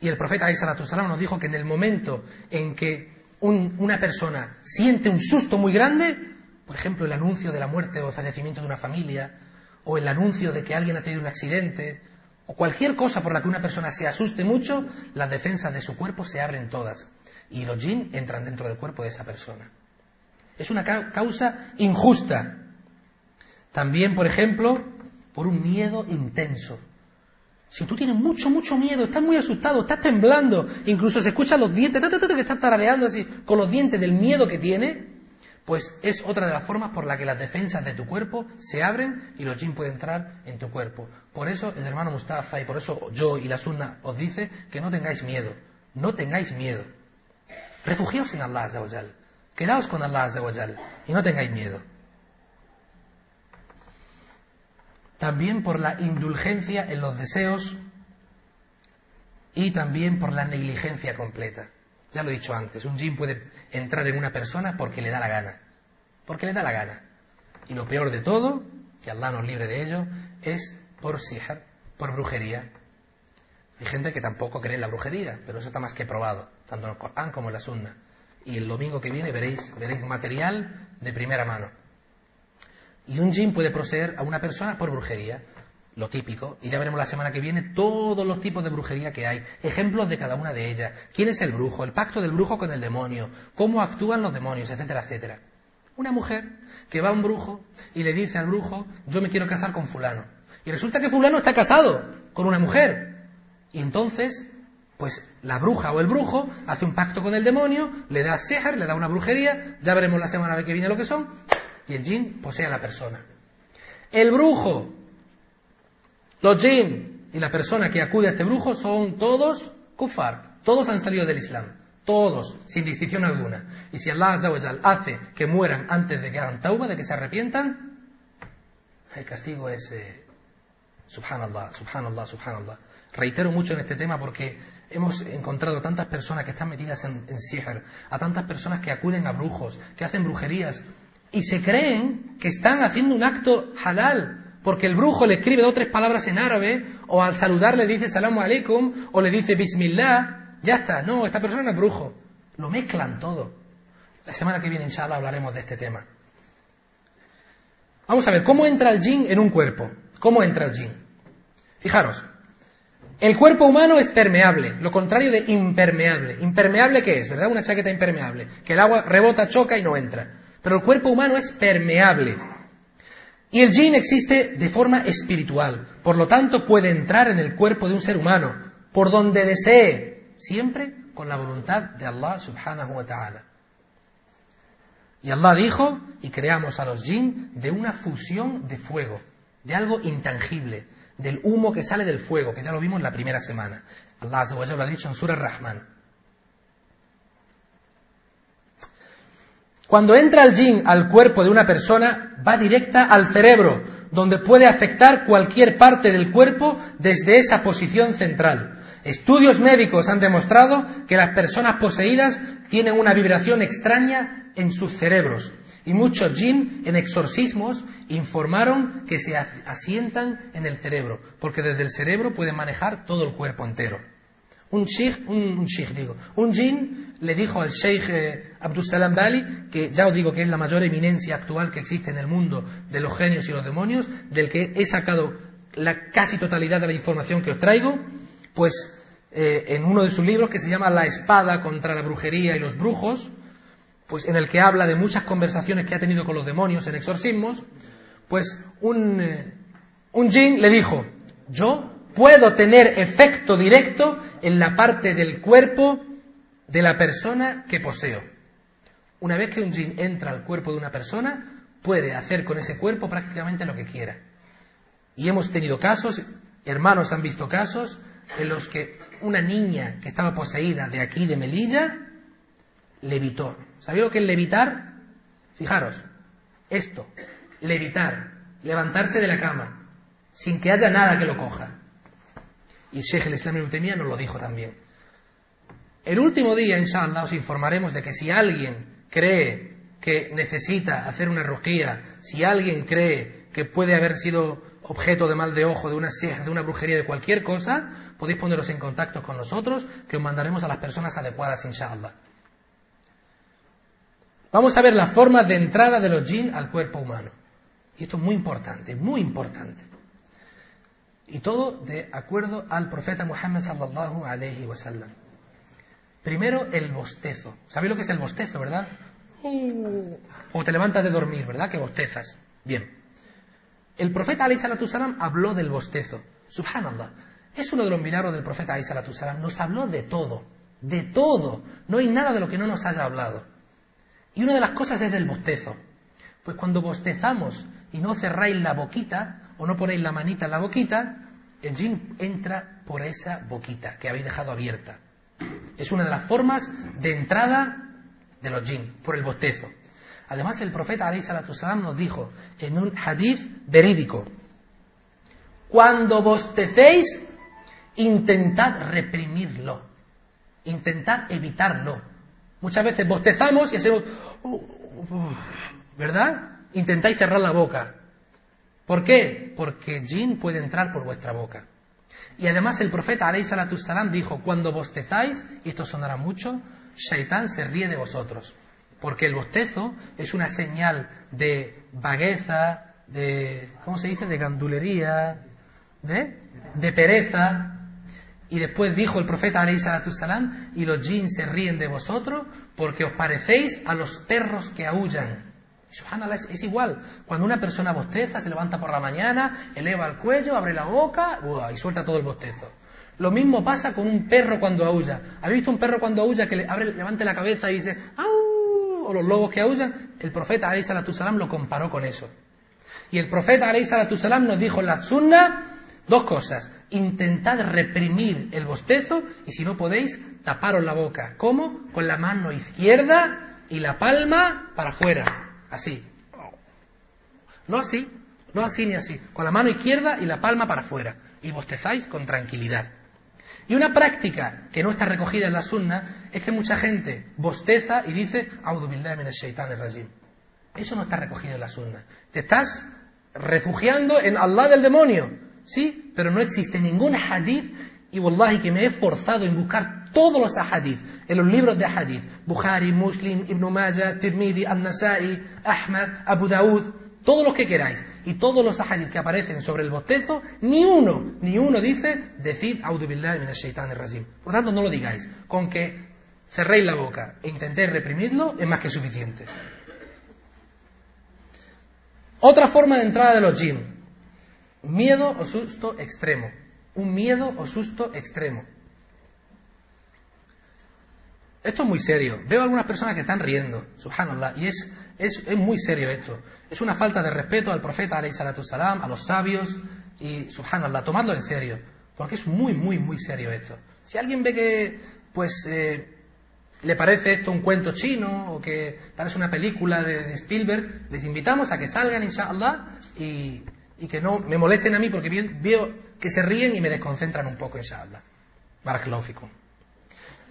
y el profeta Salam nos dijo que en el momento en que una persona siente un susto muy grande, por ejemplo el anuncio de la muerte o el fallecimiento de una familia, o el anuncio de que alguien ha tenido un accidente, o cualquier cosa por la que una persona se asuste mucho, las defensas de su cuerpo se abren todas y los jin entran dentro del cuerpo de esa persona. Es una causa injusta. También, por ejemplo, por un miedo intenso. Si tú tienes mucho, mucho miedo, estás muy asustado, estás temblando, incluso se escuchan los dientes, que estás tarareando así con los dientes del miedo que tiene, pues es otra de las formas por la que las defensas de tu cuerpo se abren y los jin pueden entrar en tu cuerpo. Por eso el hermano Mustafa y por eso yo y la sunna os dice que no tengáis miedo, no tengáis miedo. Refugiaos en Allah Azza Quedaos con Allah Azza y no tengáis miedo. También por la indulgencia en los deseos y también por la negligencia completa. Ya lo he dicho antes, un jin puede entrar en una persona porque le da la gana. Porque le da la gana. Y lo peor de todo, que Allah nos libre de ello, es por sihr, por brujería. Hay gente que tampoco cree en la brujería, pero eso está más que probado, tanto en el Corán como en la Sunna. Y el domingo que viene veréis, veréis material de primera mano. Y un jin puede proceder a una persona por brujería lo típico, y ya veremos la semana que viene todos los tipos de brujería que hay, ejemplos de cada una de ellas, quién es el brujo, el pacto del brujo con el demonio, cómo actúan los demonios, etcétera, etcétera. Una mujer que va a un brujo y le dice al brujo, yo me quiero casar con fulano. Y resulta que fulano está casado con una mujer. Y entonces, pues la bruja o el brujo hace un pacto con el demonio, le da sejar, le da una brujería, ya veremos la semana que viene lo que son, y el jin posee a la persona. El brujo los jinn y la persona que acude a este brujo son todos kufar, todos han salido del Islam, todos, sin distinción alguna. Y si Allah hace que mueran antes de que hagan tauba, de que se arrepientan, el castigo es eh, subhanallah, subhanallah, subhanallah. Reitero mucho en este tema porque hemos encontrado tantas personas que están metidas en, en a tantas personas que acuden a brujos, que hacen brujerías y se creen que están haciendo un acto halal, porque el brujo le escribe dos o tres palabras en árabe, o al saludar le dice salamu alaikum, o le dice bismillah, ya está, no, esta persona no es brujo. Lo mezclan todo. La semana que viene, inshallah, hablaremos de este tema. Vamos a ver, ¿cómo entra el jin en un cuerpo? ¿Cómo entra el jin? Fijaros, el cuerpo humano es permeable, lo contrario de impermeable. ¿Impermeable qué es? ¿Verdad? Una chaqueta impermeable, que el agua rebota, choca y no entra. Pero el cuerpo humano es permeable. Y el jin existe de forma espiritual, por lo tanto puede entrar en el cuerpo de un ser humano, por donde desee, siempre con la voluntad de Allah subhanahu wa ta'ala. Y Allah dijo, y creamos a los jin de una fusión de fuego, de algo intangible, del humo que sale del fuego, que ya lo vimos en la primera semana. Allah lo ha dicho en Surah Rahman. Cuando entra el jin al cuerpo de una persona, va directa al cerebro, donde puede afectar cualquier parte del cuerpo desde esa posición central. Estudios médicos han demostrado que las personas poseídas tienen una vibración extraña en sus cerebros. Y muchos jin en exorcismos informaron que se asientan en el cerebro, porque desde el cerebro pueden manejar todo el cuerpo entero. Un sheikh, un, digo, un jin le dijo al sheikh eh, Abdus Salam Bali, que ya os digo que es la mayor eminencia actual que existe en el mundo de los genios y los demonios, del que he sacado la casi totalidad de la información que os traigo, pues eh, en uno de sus libros que se llama La espada contra la brujería y los brujos, pues en el que habla de muchas conversaciones que ha tenido con los demonios en exorcismos, pues un, eh, un jin le dijo, yo puedo tener efecto directo en la parte del cuerpo de la persona que poseo. Una vez que un jin entra al cuerpo de una persona, puede hacer con ese cuerpo prácticamente lo que quiera. Y hemos tenido casos, hermanos han visto casos, en los que una niña que estaba poseída de aquí, de Melilla, levitó. ¿Sabéis lo que es levitar? Fijaros, esto, levitar, levantarse de la cama, sin que haya nada que lo coja. Y Sheikh el Islam Ibn nos lo dijo también. El último día, inshallah, os informaremos de que si alguien cree que necesita hacer una rugía, si alguien cree que puede haber sido objeto de mal de ojo, de una de una brujería, de cualquier cosa, podéis poneros en contacto con nosotros, que os mandaremos a las personas adecuadas, inshallah. Vamos a ver las formas de entrada de los jinn al cuerpo humano. Y esto es muy importante, muy importante. Y todo de acuerdo al profeta Muhammad sallallahu alayhi wa sallam. Primero, el bostezo. ¿Sabéis lo que es el bostezo, verdad? O te levantas de dormir, ¿verdad? Que bostezas. Bien. El profeta alayhi salatu salam habló del bostezo. Subhanallah. Es uno de los milagros del profeta alayhi salatu salam. Nos habló de todo. De todo. No hay nada de lo que no nos haya hablado. Y una de las cosas es del bostezo. Pues cuando bostezamos y no cerráis la boquita, o no ponéis la manita en la boquita, el jin entra por esa boquita que habéis dejado abierta. Es una de las formas de entrada de los jin, por el bostezo. Además, el profeta salam nos dijo en un hadith verídico, cuando bostecéis, intentad reprimirlo, intentad evitarlo. Muchas veces bostezamos y hacemos, uh, uh, ¿verdad? Intentáis cerrar la boca. ¿Por qué? Porque jin puede entrar por vuestra boca. Y además el profeta alayhi salatu salam dijo, cuando bostezáis, y esto sonará mucho, Shaitán se ríe de vosotros. Porque el bostezo es una señal de vagueza, de, ¿cómo se dice? De gandulería, de, de pereza. Y después dijo el profeta salam, y los jinn se ríen de vosotros porque os parecéis a los perros que aullan. Subhanallah, es, igual. Cuando una persona bosteza, se levanta por la mañana, eleva el cuello, abre la boca y suelta todo el bostezo. Lo mismo pasa con un perro cuando aúlla. ¿Habéis visto un perro cuando aúlla que le abre, levante la cabeza y dice ¡Au! O los lobos que aullan. El profeta salam lo comparó con eso. Y el profeta salam nos dijo en la sunna dos cosas. Intentad reprimir el bostezo y si no podéis, taparos la boca. ¿Cómo? Con la mano izquierda y la palma para afuera. Así. No así, no así ni así. Con la mano izquierda y la palma para afuera. Y bostezáis con tranquilidad. Y una práctica que no está recogida en la sunna es que mucha gente bosteza y dice, rajim. Eso no está recogido en la sunna. Te estás refugiando en Allah del demonio. Sí, pero no existe ningún hadith y wallahi que me he esforzado en buscar todos los hadith en los libros de hadith, Bukhari, Muslim, Ibn Majah, Tirmidhi, An-Nasa'i, Ahmad, Abu Daud, todos los que queráis, y todos los hadith que aparecen sobre el bostezo, ni uno, ni uno dice, decid, Audu billahi min shaitan rajim. Por tanto, no lo digáis, con que cerréis la boca e intentéis reprimirlo es más que suficiente. Otra forma de entrada de los jinn, miedo o susto extremo un miedo o susto extremo. Esto es muy serio. Veo algunas personas que están riendo, subhanallah, y es, es, muy serio esto. Es una falta de respeto al profeta, salam, a los sabios, y subhanallah, tomadlo en serio, porque es muy, muy, muy serio esto. Si alguien ve que, pues, eh, le parece esto un cuento chino o que parece una película de, Spielberg, les invitamos a que salgan, inshallah, y, y que no me molesten a mí porque veo que se ríen y me desconcentran un poco, inshallah. Barakallahu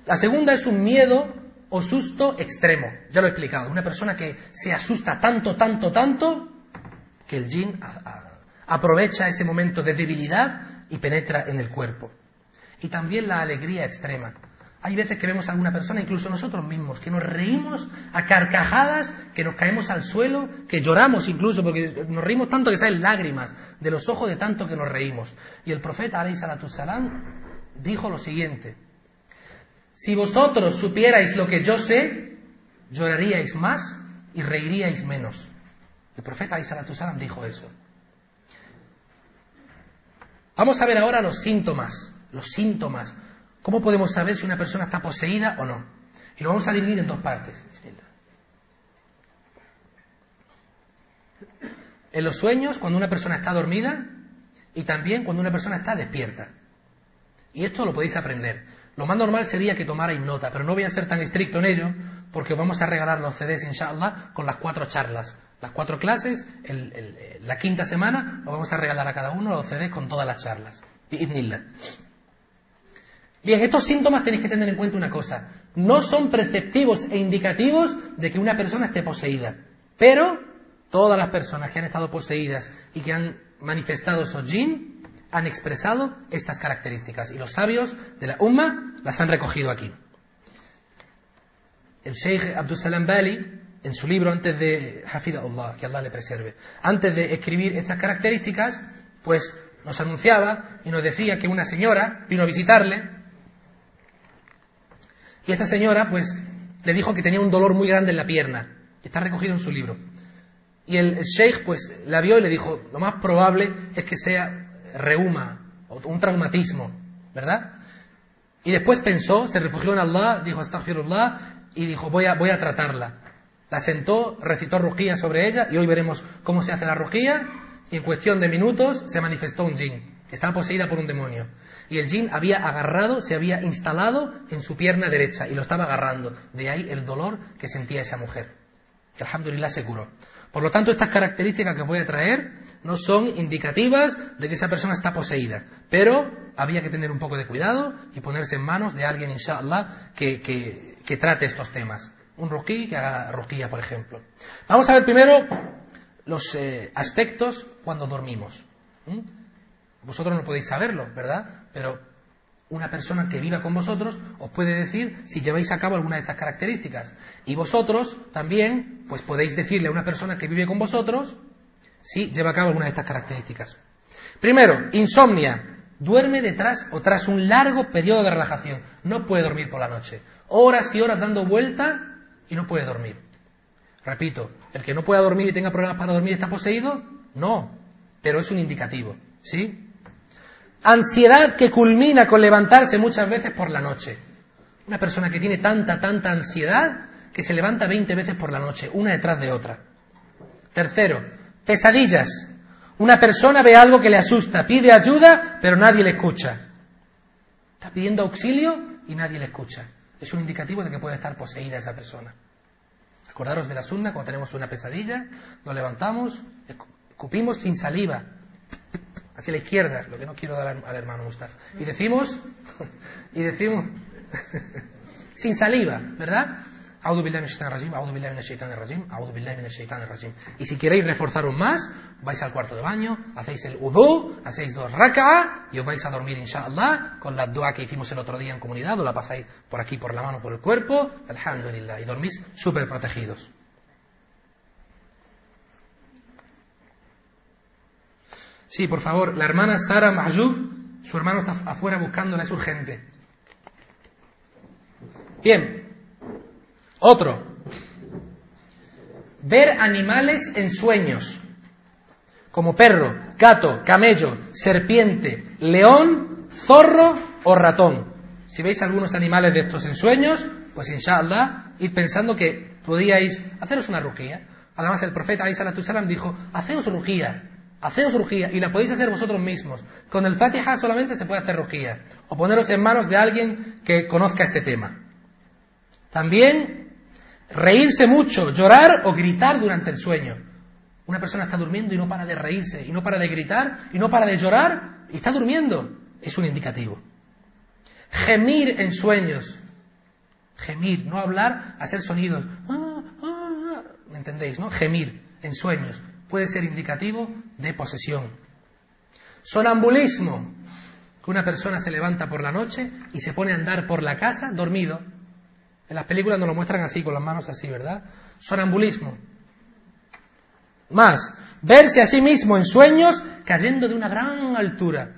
La segunda es un miedo o susto extremo. Ya lo he explicado. Una persona que se asusta tanto, tanto, tanto, que el jin aprovecha ese momento de debilidad y penetra en el cuerpo. Y también la alegría extrema. Hay veces que vemos a alguna persona, incluso nosotros mismos, que nos reímos a carcajadas, que nos caemos al suelo, que lloramos incluso, porque nos reímos tanto que salen lágrimas de los ojos de tanto que nos reímos. Y el profeta, alayhi dijo lo siguiente, si vosotros supierais lo que yo sé, lloraríais más y reiríais menos. El profeta alayhi salatu dijo eso. Vamos a ver ahora los síntomas, los síntomas ¿Cómo podemos saber si una persona está poseída o no? Y lo vamos a dividir en dos partes. En los sueños, cuando una persona está dormida, y también cuando una persona está despierta. Y esto lo podéis aprender. Lo más normal sería que tomarais nota, pero no voy a ser tan estricto en ello, porque vamos a regalar los CDs, inshallah, con las cuatro charlas. Las cuatro clases, la quinta semana, lo vamos a regalar a cada uno los CDs con todas las charlas. Bien, estos síntomas tenéis que tener en cuenta una cosa. No son preceptivos e indicativos de que una persona esté poseída. Pero todas las personas que han estado poseídas y que han manifestado esos jin han expresado estas características. Y los sabios de la Umma las han recogido aquí. El Sheikh Abdul Salam Bali, en su libro antes de Allah, que Allah le preserve, antes de escribir estas características, pues nos anunciaba y nos decía que una señora vino a visitarle y esta señora, pues, le dijo que tenía un dolor muy grande en la pierna. Está recogido en su libro. Y el, sheikh, pues, la vio y le dijo, lo más probable es que sea reuma, o un traumatismo, ¿verdad? Y después pensó, se refugió en Allah, dijo, astaghfirullah, y dijo, voy a, voy a tratarla. La sentó, recitó rugía sobre ella, y hoy veremos cómo se hace la rugía, y en cuestión de minutos se manifestó un jinn. Estaba poseída por un demonio y el jin había agarrado, se había instalado en su pierna derecha y lo estaba agarrando. De ahí el dolor que sentía esa mujer. Que alhamdulillah se curó. Por lo tanto, estas características que voy a traer no son indicativas de que esa persona está poseída. Pero había que tener un poco de cuidado y ponerse en manos de alguien, inshallah, que, que, trate estos temas. Un roquí que haga roquilla, por ejemplo. Vamos a ver primero los eh, aspectos cuando dormimos. Vosotros no podéis saberlo, ¿verdad? Pero una persona que viva con vosotros os puede decir si lleváis a cabo alguna de estas características. Y vosotros también, pues podéis decirle a una persona que vive con vosotros si lleva a cabo alguna de estas características. Primero, insomnia. Duerme detrás o tras un largo periodo de relajación. No puede dormir por la noche. Horas y horas dando vuelta y no puede dormir. Repito, el que no pueda dormir y tenga problemas para dormir está poseído. No, pero es un indicativo. ¿Sí? Ansiedad que culmina con levantarse muchas veces por la noche. Una persona que tiene tanta, tanta ansiedad que se levanta 20 veces por la noche, una detrás de otra. Tercero, pesadillas. Una persona ve algo que le asusta, pide ayuda, pero nadie le escucha. Está pidiendo auxilio y nadie le escucha. Es un indicativo de que puede estar poseída esa persona. Acordaros de la sunna, cuando tenemos una pesadilla, nos levantamos, escupimos sin saliva, hacia la izquierda, lo que no quiero dar al hermano Mustafa. Y decimos, y decimos, sin saliva, ¿verdad? Y si queréis reforzaros más, vais al cuarto de baño, hacéis el udú, hacéis dos raka'a y os vais a dormir, inshallah, con la dua que hicimos el otro día en comunidad, o la pasáis por aquí, por la mano, por el cuerpo, alhamdulillah, y dormís súper protegidos. Sí, por favor, la hermana Sara Mahjoub, su hermano está afuera buscándola, es urgente. Bien, otro. Ver animales en sueños, como perro, gato, camello, serpiente, león, zorro o ratón. Si veis algunos animales de estos en sueños, pues inshallah, id pensando que podíais haceros una rugía. Además, el profeta Salam dijo, haceos rugía, Haceos rugía y la podéis hacer vosotros mismos. Con el Fatiha solamente se puede hacer rugía. O poneros en manos de alguien que conozca este tema. También reírse mucho, llorar o gritar durante el sueño. Una persona está durmiendo y no para de reírse, y no para de gritar, y no para de llorar, y está durmiendo. Es un indicativo. Gemir en sueños. Gemir, no hablar, hacer sonidos. Ah, ah, ah. ¿Me entendéis, no? Gemir en sueños puede ser indicativo de posesión. Sonambulismo, que una persona se levanta por la noche y se pone a andar por la casa dormido. En las películas nos lo muestran así, con las manos así, ¿verdad? Sonambulismo. Más, verse a sí mismo en sueños cayendo de una gran altura.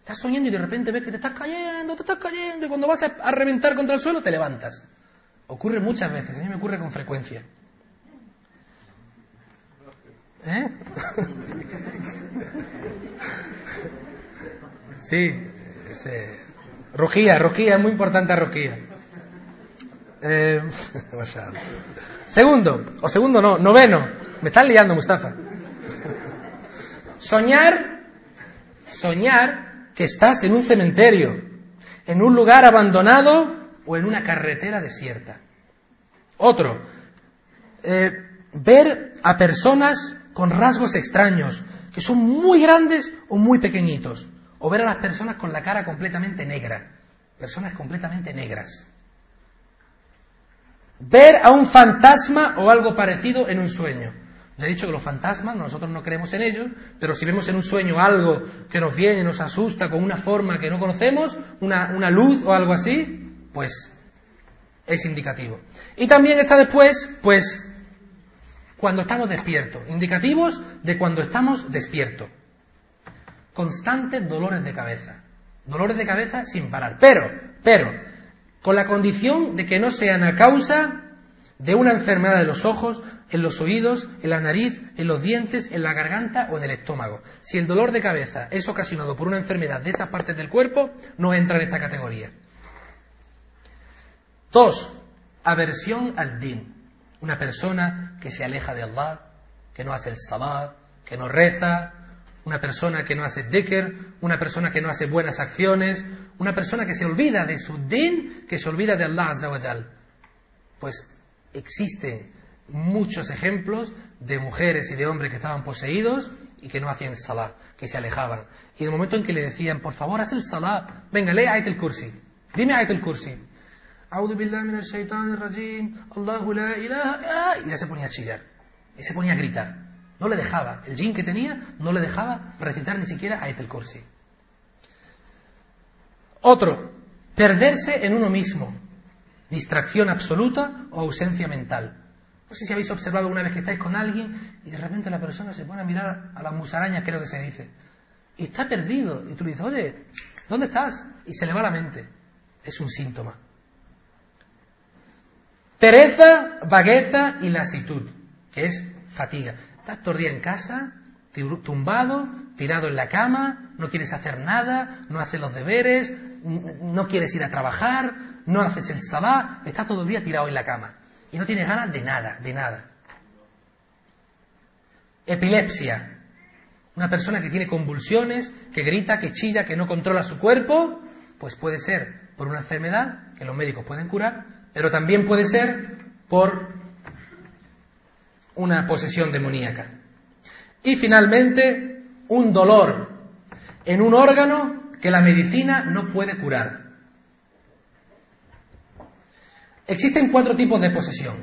Estás soñando y de repente ves que te estás cayendo, te estás cayendo, y cuando vas a, reventar contra el suelo te levantas. Ocurre muchas veces, a mí me ocurre con frecuencia. ¿Eh? Sí, ese... Rojía, rojía, es muy importante rojía. Eh, segundo, o segundo no, noveno. Me están liando, Mustafa. Soñar, soñar que estás en un cementerio, en un lugar abandonado o en una carretera desierta. Otro, eh, ver a personas con rasgos extraños, que son muy grandes o muy pequeñitos. O ver a las personas con la cara completamente negra, personas completamente negras. Ver a un fantasma o algo parecido en un sueño. Ya he dicho que los fantasmas, nosotros no creemos en ellos, pero si vemos en un sueño algo que nos viene, nos asusta con una forma que no conocemos, una, una luz o algo así, pues es indicativo. Y también está después, pues, cuando estamos despiertos, indicativos de cuando estamos despiertos. Constantes dolores de cabeza, dolores de cabeza sin parar, pero, pero, con la condición de que no sean a causa de una enfermedad de los ojos, en los oídos, en la nariz, en los dientes, en la garganta o en el estómago. Si el dolor de cabeza es ocasionado por una enfermedad de estas partes del cuerpo, no entra en esta categoría. Dos, aversión al din una persona que se aleja de Allah, que no hace el salat, que no reza, una persona que no hace dhikr, una persona que no hace buenas acciones, una persona que se olvida de su din, que se olvida de Allah Azza Pues existen muchos ejemplos de mujeres y de hombres que estaban poseídos y que no hacían salat, que se alejaban. Y en el momento en que le decían, por favor, haz el salat, venga, lee Ayat el Kursi, dime Ayat el Kursi, y ya se ponía a chillar, y se ponía a gritar. No le dejaba, el jin que tenía no le dejaba recitar ni siquiera a el Kursi. Otro, perderse en uno mismo, distracción absoluta o ausencia mental. No sé si habéis observado una vez que estáis con alguien y de repente la persona se pone a mirar a las musarañas, creo que se dice, y está perdido. Y tú le dices, oye, ¿dónde estás? Y se le va la mente. Es un síntoma. Pereza, vagueza y lasitud, que es fatiga. Estás todo el día en casa, tumbado, tirado en la cama, no quieres hacer nada, no haces los deberes, no quieres ir a trabajar, no haces el sabá, estás todo el día tirado en la cama y no tienes ganas de nada, de nada. Epilepsia. Una persona que tiene convulsiones, que grita, que chilla, que no controla su cuerpo, pues puede ser por una enfermedad que los médicos pueden curar, pero también puede ser por una posesión demoníaca. Y finalmente, un dolor en un órgano que la medicina no puede curar. Existen cuatro tipos de posesión.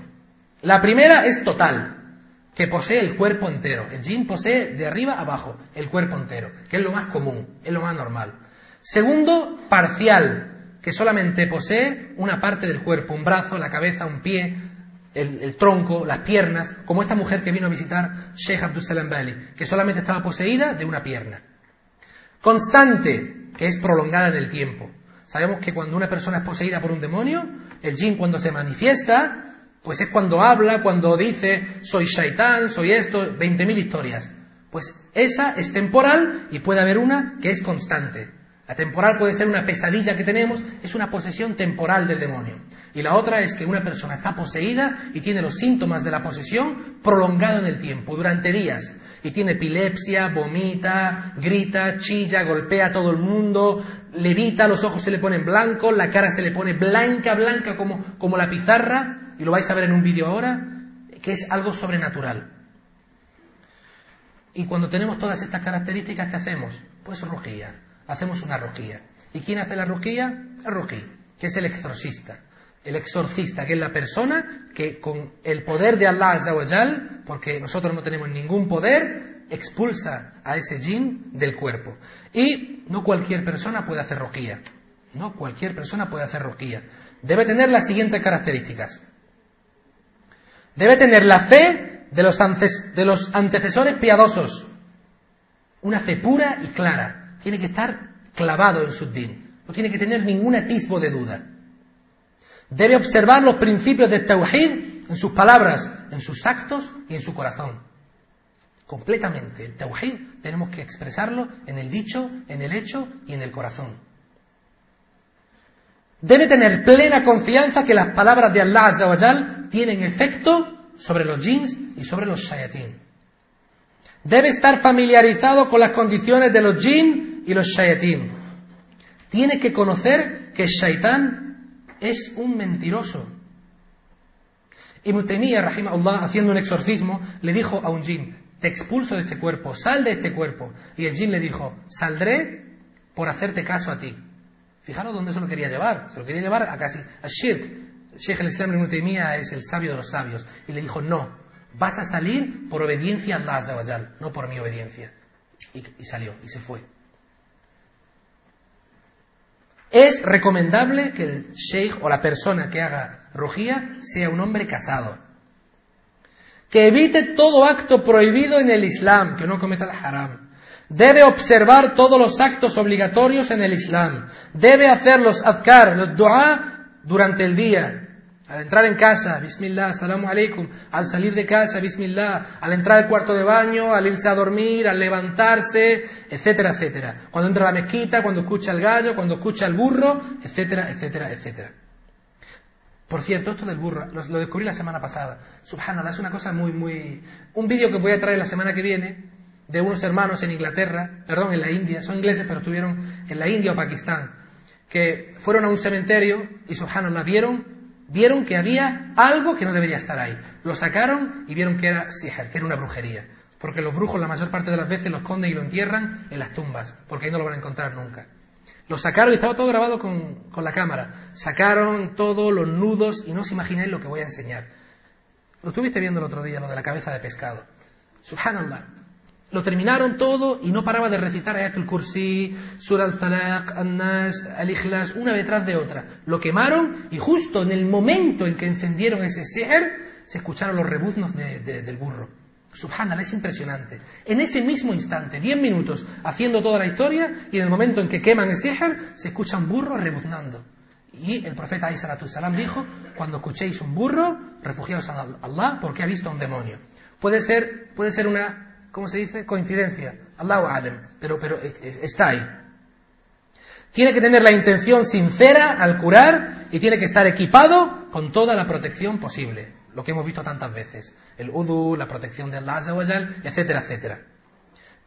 La primera es total, que posee el cuerpo entero. El yin posee de arriba a abajo el cuerpo entero, que es lo más común, es lo más normal. Segundo, parcial, que solamente posee una parte del cuerpo, un brazo, la cabeza, un pie, el, tronco, las piernas, como esta mujer que vino a visitar Sheikh Abdul Salam Bali, que solamente estaba poseída de una pierna. Constante, que es prolongada en el tiempo. Sabemos que cuando una persona es poseída por un demonio, el jinn cuando se manifiesta, pues es cuando habla, cuando dice, soy shaitán, soy esto, 20.000 historias. Pues esa es temporal y puede haber una que es constante. La temporal puede ser una pesadilla que tenemos, es una posesión temporal del demonio. Y la otra es que una persona está poseída y tiene los síntomas de la posesión prolongado en el tiempo, durante días. y tiene epilepsia, vomita, grita, chilla, golpea a todo el mundo, levita, los ojos se le ponen blancos, la cara se le pone blanca, blanca como, como la pizarra, y lo vais a ver en un vídeo ahora, que es algo sobrenatural. Y cuando tenemos todas estas características, ¿qué hacemos? Pues rojía. Hacemos una rojía. ¿Y quién hace la rojía? El rojí, que es el exorcista. El exorcista, que es la persona que con el poder de Allah Azawajal, porque nosotros no tenemos ningún poder, expulsa a ese jin del cuerpo. Y no cualquier persona puede hacer rojía. No cualquier persona puede hacer rojía. Debe tener las siguientes características. Debe tener la fe de los, de los antecesores piadosos. Una fe pura y clara. Tiene que estar clavado en su din. No tiene que tener ningún atisbo de duda. Debe observar los principios del Tawhid en sus palabras, en sus actos y en su corazón. Completamente. El Tawhid tenemos que expresarlo en el dicho, en el hecho y en el corazón. Debe tener plena confianza que las palabras de Allah Azza tienen efecto sobre los jins y sobre los shayatin. Debe estar familiarizado con las condiciones de los jin y los shayatin. Tiene que conocer que shaitán es un mentiroso. Ibn Taymiyyah, rahimahullah, haciendo un exorcismo, le dijo a un jin, te expulso de este cuerpo, sal de este cuerpo. Y el jin le dijo, saldré por hacerte caso a ti. Fijaros dónde se lo quería llevar. Se lo quería llevar a casi a Shirk, Sheikh el-Islam ibn Taymiyyah es el sabio de los sabios. Y le dijo, no, vas a salir por obediencia a Allah no por mi obediencia. Y, salió, y se fue. Es recomendable que el sheikh o la persona que haga rojía sea un hombre casado. Que evite todo acto prohibido en el Islam, que no cometa el haram. Debe observar todos los actos obligatorios en el Islam. Debe hacer los adkar, los dua durante el día. Al entrar en casa, Bismillah, salamu alaikum. Al salir de casa, Bismillah. Al entrar al cuarto de baño, al irse a dormir, al levantarse, etcétera, etcétera. Cuando entra a la mezquita, cuando escucha el gallo, cuando escucha el burro, etcétera, etcétera, etcétera. Por cierto, esto del burro, lo, lo descubrí la semana pasada. Subhanallah, es una cosa muy, muy... Un vídeo que voy a traer la semana que viene de unos hermanos en Inglaterra, perdón, en la India, son ingleses pero estuvieron en la India o Pakistán, que fueron a un cementerio y subhanallah vieron Vieron que había algo que no debería estar ahí. Lo sacaron y vieron que era una brujería. Porque los brujos la mayor parte de las veces lo esconden y lo entierran en las tumbas, porque ahí no lo van a encontrar nunca. Lo sacaron y estaba todo grabado con, con la cámara. Sacaron todos los nudos y no os imagináis lo que voy a enseñar. Lo estuviste viendo el otro día, lo de la cabeza de pescado. Subhanallah. Lo terminaron todo y no paraba de recitar Ayatul Kursi, Surah al-Falaq, An-Nas, Al-Ikhlas, una detrás de otra. Lo quemaron y justo en el momento en que encendieron ese seher, se escucharon los rebuznos del burro. Subhanallah, es impresionante. En ese mismo instante, diez minutos haciendo toda la historia, y en el momento en que queman el seher, se escucha un burro rebuznando. Y el profeta salam dijo, cuando escuchéis un burro, refugiaos a Allah porque ha visto a un demonio. Puede ser, puede ser una ¿cómo se dice? Coincidencia. Allahu Adem. Pero, pero está ahí. Tiene que tener la intención sincera al curar y tiene que estar equipado con toda la protección posible. Lo que hemos visto tantas veces. El udu, la protección de Allah etcétera, etcétera.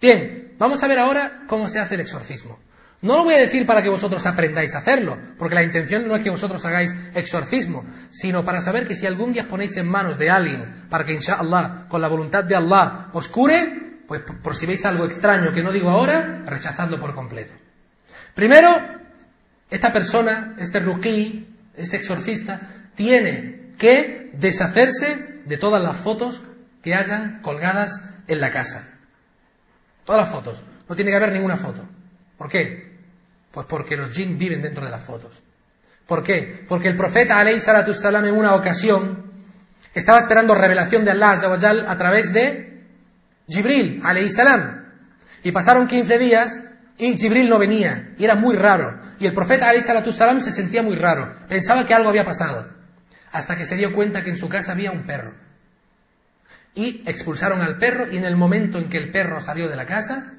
Bien, vamos a ver ahora cómo se hace el exorcismo. No lo voy a decir para que vosotros aprendáis a hacerlo, porque la intención no es que vosotros hagáis exorcismo, sino para saber que si algún día os ponéis en manos de alguien, para que inshallah, con la voluntad de Allah, os cure, pues por si veis algo extraño que no digo ahora, rechazadlo por completo. Primero, esta persona, este ruquí, este exorcista, tiene que deshacerse de todas las fotos que hayan colgadas en la casa. Todas las fotos. No tiene que haber ninguna foto. ¿Por qué? Pues porque los jinn viven dentro de las fotos. ¿Por qué? Porque el profeta alayhi salatu salam en una ocasión estaba esperando revelación de Allah a través de Jibril alayhi salam. Y pasaron 15 días y Jibril no venía. Y era muy raro. Y el profeta alayhi salatu salam se sentía muy raro. Pensaba que algo había pasado. Hasta que se dio cuenta que en su casa había un perro. Y expulsaron al perro y en el momento en que el perro salió de la casa,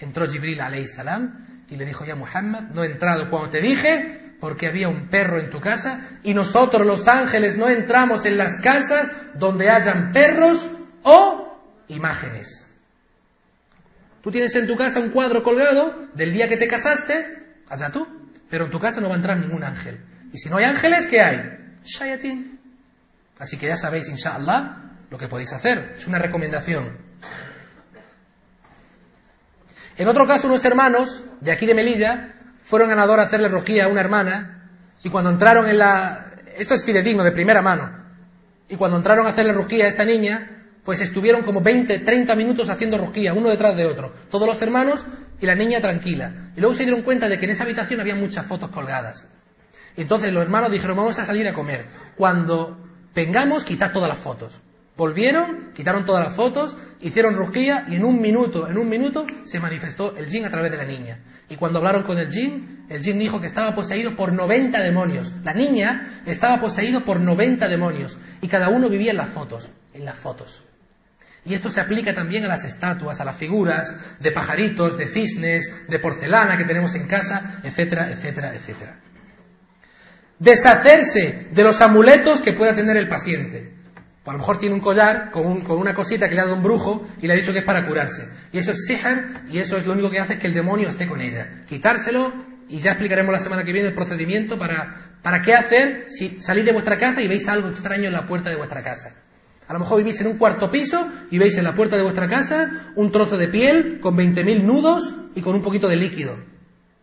Entró Jibril alayhi salam y le dijo, ya Muhammad, no he entrado cuando te dije porque había un perro en tu casa y nosotros los ángeles no entramos en las casas donde hayan perros o imágenes. Tú tienes en tu casa un cuadro colgado del día que te casaste, allá tú, pero en tu casa no va a entrar ningún ángel. Y si no hay ángeles, ¿qué hay? Shayatin. Así que ya sabéis, inshallah, lo que podéis hacer. Es una recomendación. En otro caso, unos hermanos de aquí de Melilla fueron a Nador a hacerle rojía a una hermana y cuando entraron en la... Esto es fidedigno, de primera mano. Y cuando entraron a hacerle rojía a esta niña, pues estuvieron como 20, 30 minutos haciendo rojía, uno detrás de otro. Todos los hermanos y la niña tranquila. Y luego se dieron cuenta de que en esa habitación había muchas fotos colgadas. Entonces los hermanos dijeron, vamos a salir a comer. Cuando vengamos, quitad todas las fotos. Volvieron, quitaron todas las fotos, hicieron rojía y en un minuto, en un minuto se manifestó el jin a través de la niña. Y cuando hablaron con el jin, el jin dijo que estaba poseído por 90 demonios. La niña estaba poseído por 90 demonios y cada uno vivía en las fotos, en las fotos. Y esto se aplica también a las estatuas, a las figuras de pajaritos, de cisnes, de porcelana que tenemos en casa, etcétera, etcétera, etcétera. Deshacerse de los amuletos que pueda tener el paciente. A lo mejor tiene un collar con, una cosita que le ha dado un brujo y le ha dicho que es para curarse. Y eso es sihr y eso es lo único que hace que el demonio esté con ella. Quitárselo y ya explicaremos la semana que viene el procedimiento para, qué hacer si salís de vuestra casa y veis algo extraño en la puerta de vuestra casa. A lo mejor vivís en un cuarto piso y veis en la puerta de vuestra casa un trozo de piel con 20.000 nudos y con un poquito de líquido.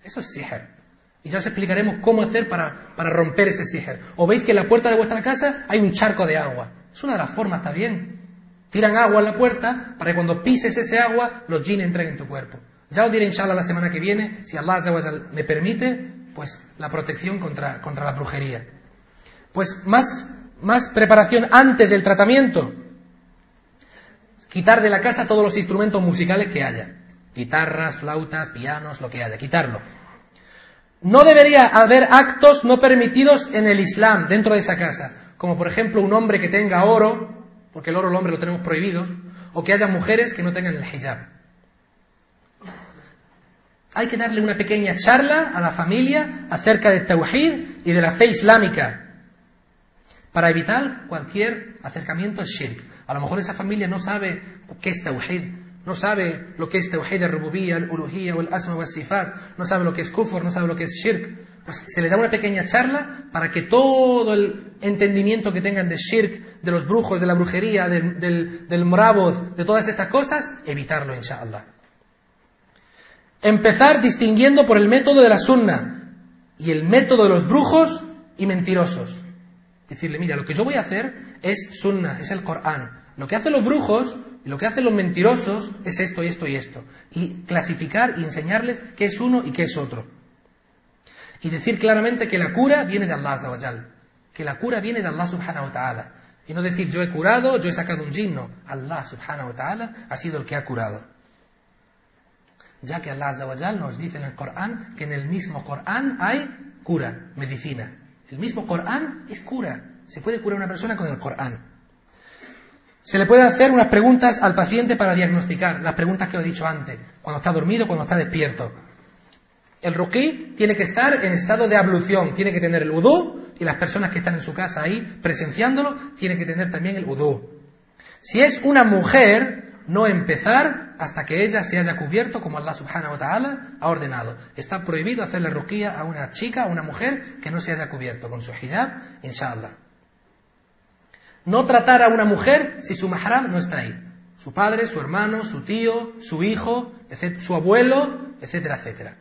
Eso es sihr. Y ya os explicaremos cómo hacer para, para romper ese sihr. O veis que en la puerta de vuestra casa hay un charco de agua. Es una de las formas, está bien. Tiran agua en la puerta para que cuando pises ese agua los jinn entren en tu cuerpo. Ya os diré inshallah la semana que viene, si Allah me permite, pues la protección contra, contra la brujería. Pues más más preparación antes del tratamiento. Quitar de la casa todos los instrumentos musicales que haya. Guitarras, flautas, pianos, lo que haya. Quitarlo. No debería haber actos no permitidos en el Islam dentro de esa casa. Como por ejemplo un hombre que tenga oro, porque el oro el hombre lo tenemos prohibido, o que haya mujeres que no tengan el hijab. Hay que darle una pequeña charla a la familia acerca del tawhid y de la fe islámica para evitar cualquier acercamiento al shirk. A lo mejor esa familia no sabe qué es tawhid, no sabe lo que es tawhid de rububiyya, el uluhiyya o el asma o el sifat, no sabe lo que es kufr, no sabe lo que es shirk. Pues se le da una pequeña charla para que todo el entendimiento que tengan de shirk, de los brujos, de la brujería, del, del, de todas estas cosas, evitarlo, inshallah. Empezar distinguiendo por el método de la sunna y el método de los brujos y mentirosos. Decirle, mira, lo que yo voy a hacer es sunna, es el Corán. Lo que hacen los brujos y lo que hacen los mentirosos es esto y esto y esto. Y clasificar y enseñarles qué es uno y qué es otro. Y decir claramente que la cura viene de Allah Azawajal. Que la cura viene de Allah subhanahu wa ta'ala. Y no decir yo he curado, yo he sacado un jinno. Allah subhanahu wa ta'ala ha sido el que ha curado. Ya que Allah Azawajal nos dice en el Corán que en el mismo Corán hay cura, medicina. El mismo Corán es cura. Se puede curar una persona con el Corán. Se le puede hacer unas preguntas al paciente para diagnosticar, las preguntas que he dicho antes, cuando está dormido, cuando está despierto. El ruqí tiene que estar en estado de ablución, tiene que tener el udú, y las personas que están en su casa ahí presenciándolo, tienen que tener también el udú. Si es una mujer, no empezar hasta que ella se haya cubierto como Allah subhanahu wa ta'ala ha ordenado. Está prohibido hacerle ruqía a una chica, a una mujer que no se haya cubierto con su hijab, inshallah. No tratar a una mujer si su mahram no está ahí. Su padre, su hermano, su tío, su hijo, su abuelo, etcétera, etcétera.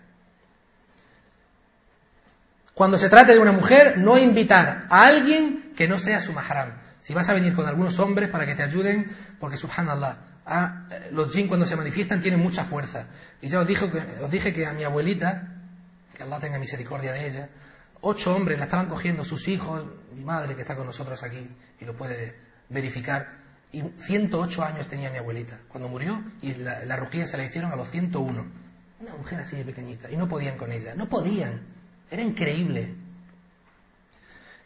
Cuando se trate de una mujer, no invitar a alguien que no sea su mahram. Si vas a venir con algunos hombres para que te ayuden, porque subhanallah, Ah, los jinn cuando se manifiestan tienen mucha fuerza. Y ya os, os dije que a mi abuelita, que Allah tenga misericordia de ella, ocho hombres la estaban cogiendo, sus hijos, mi madre que está con nosotros aquí y lo puede verificar, y 108 años tenía mi abuelita cuando murió y la, la se la hicieron a los 101. Una mujer así de pequeñita y no podían con ella, no podían, era increíble.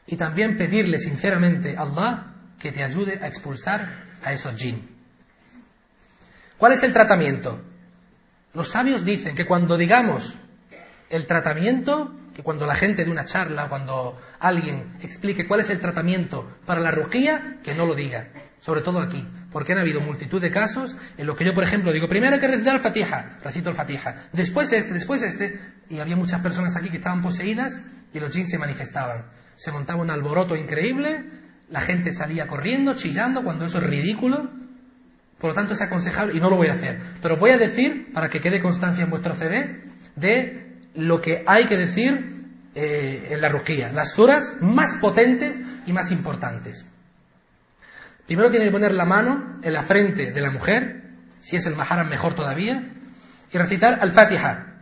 Y también pedirle sinceramente a Allah que te ayude a expulsar a esos jinn. ¿Cuál es el tratamiento? Los sabios dicen que cuando digamos el tratamiento, que cuando la gente de una charla, cuando alguien explique cuál es el tratamiento para la ruquía, que no lo diga. sobre todo aquí, porque han habido multitud de casos en los que yo, por ejemplo, digo, primero hay que recitar el Fatiha, recito el Fatiha, después este, después este, y había muchas personas aquí que estaban poseídas y los jeans se manifestaban. Se montaba un alboroto increíble, la gente salía corriendo, chillando, cuando eso es ridículo. Por lo tanto, es aconsejable, y no lo voy a hacer, pero voy a decir, para que quede constancia en vuestro CD, de lo que hay que decir eh, en la ruquía, las suras más potentes y más importantes. Primero tiene que poner la mano en la frente de la mujer, si es el maharam mejor todavía, y recitar al-Fatiha.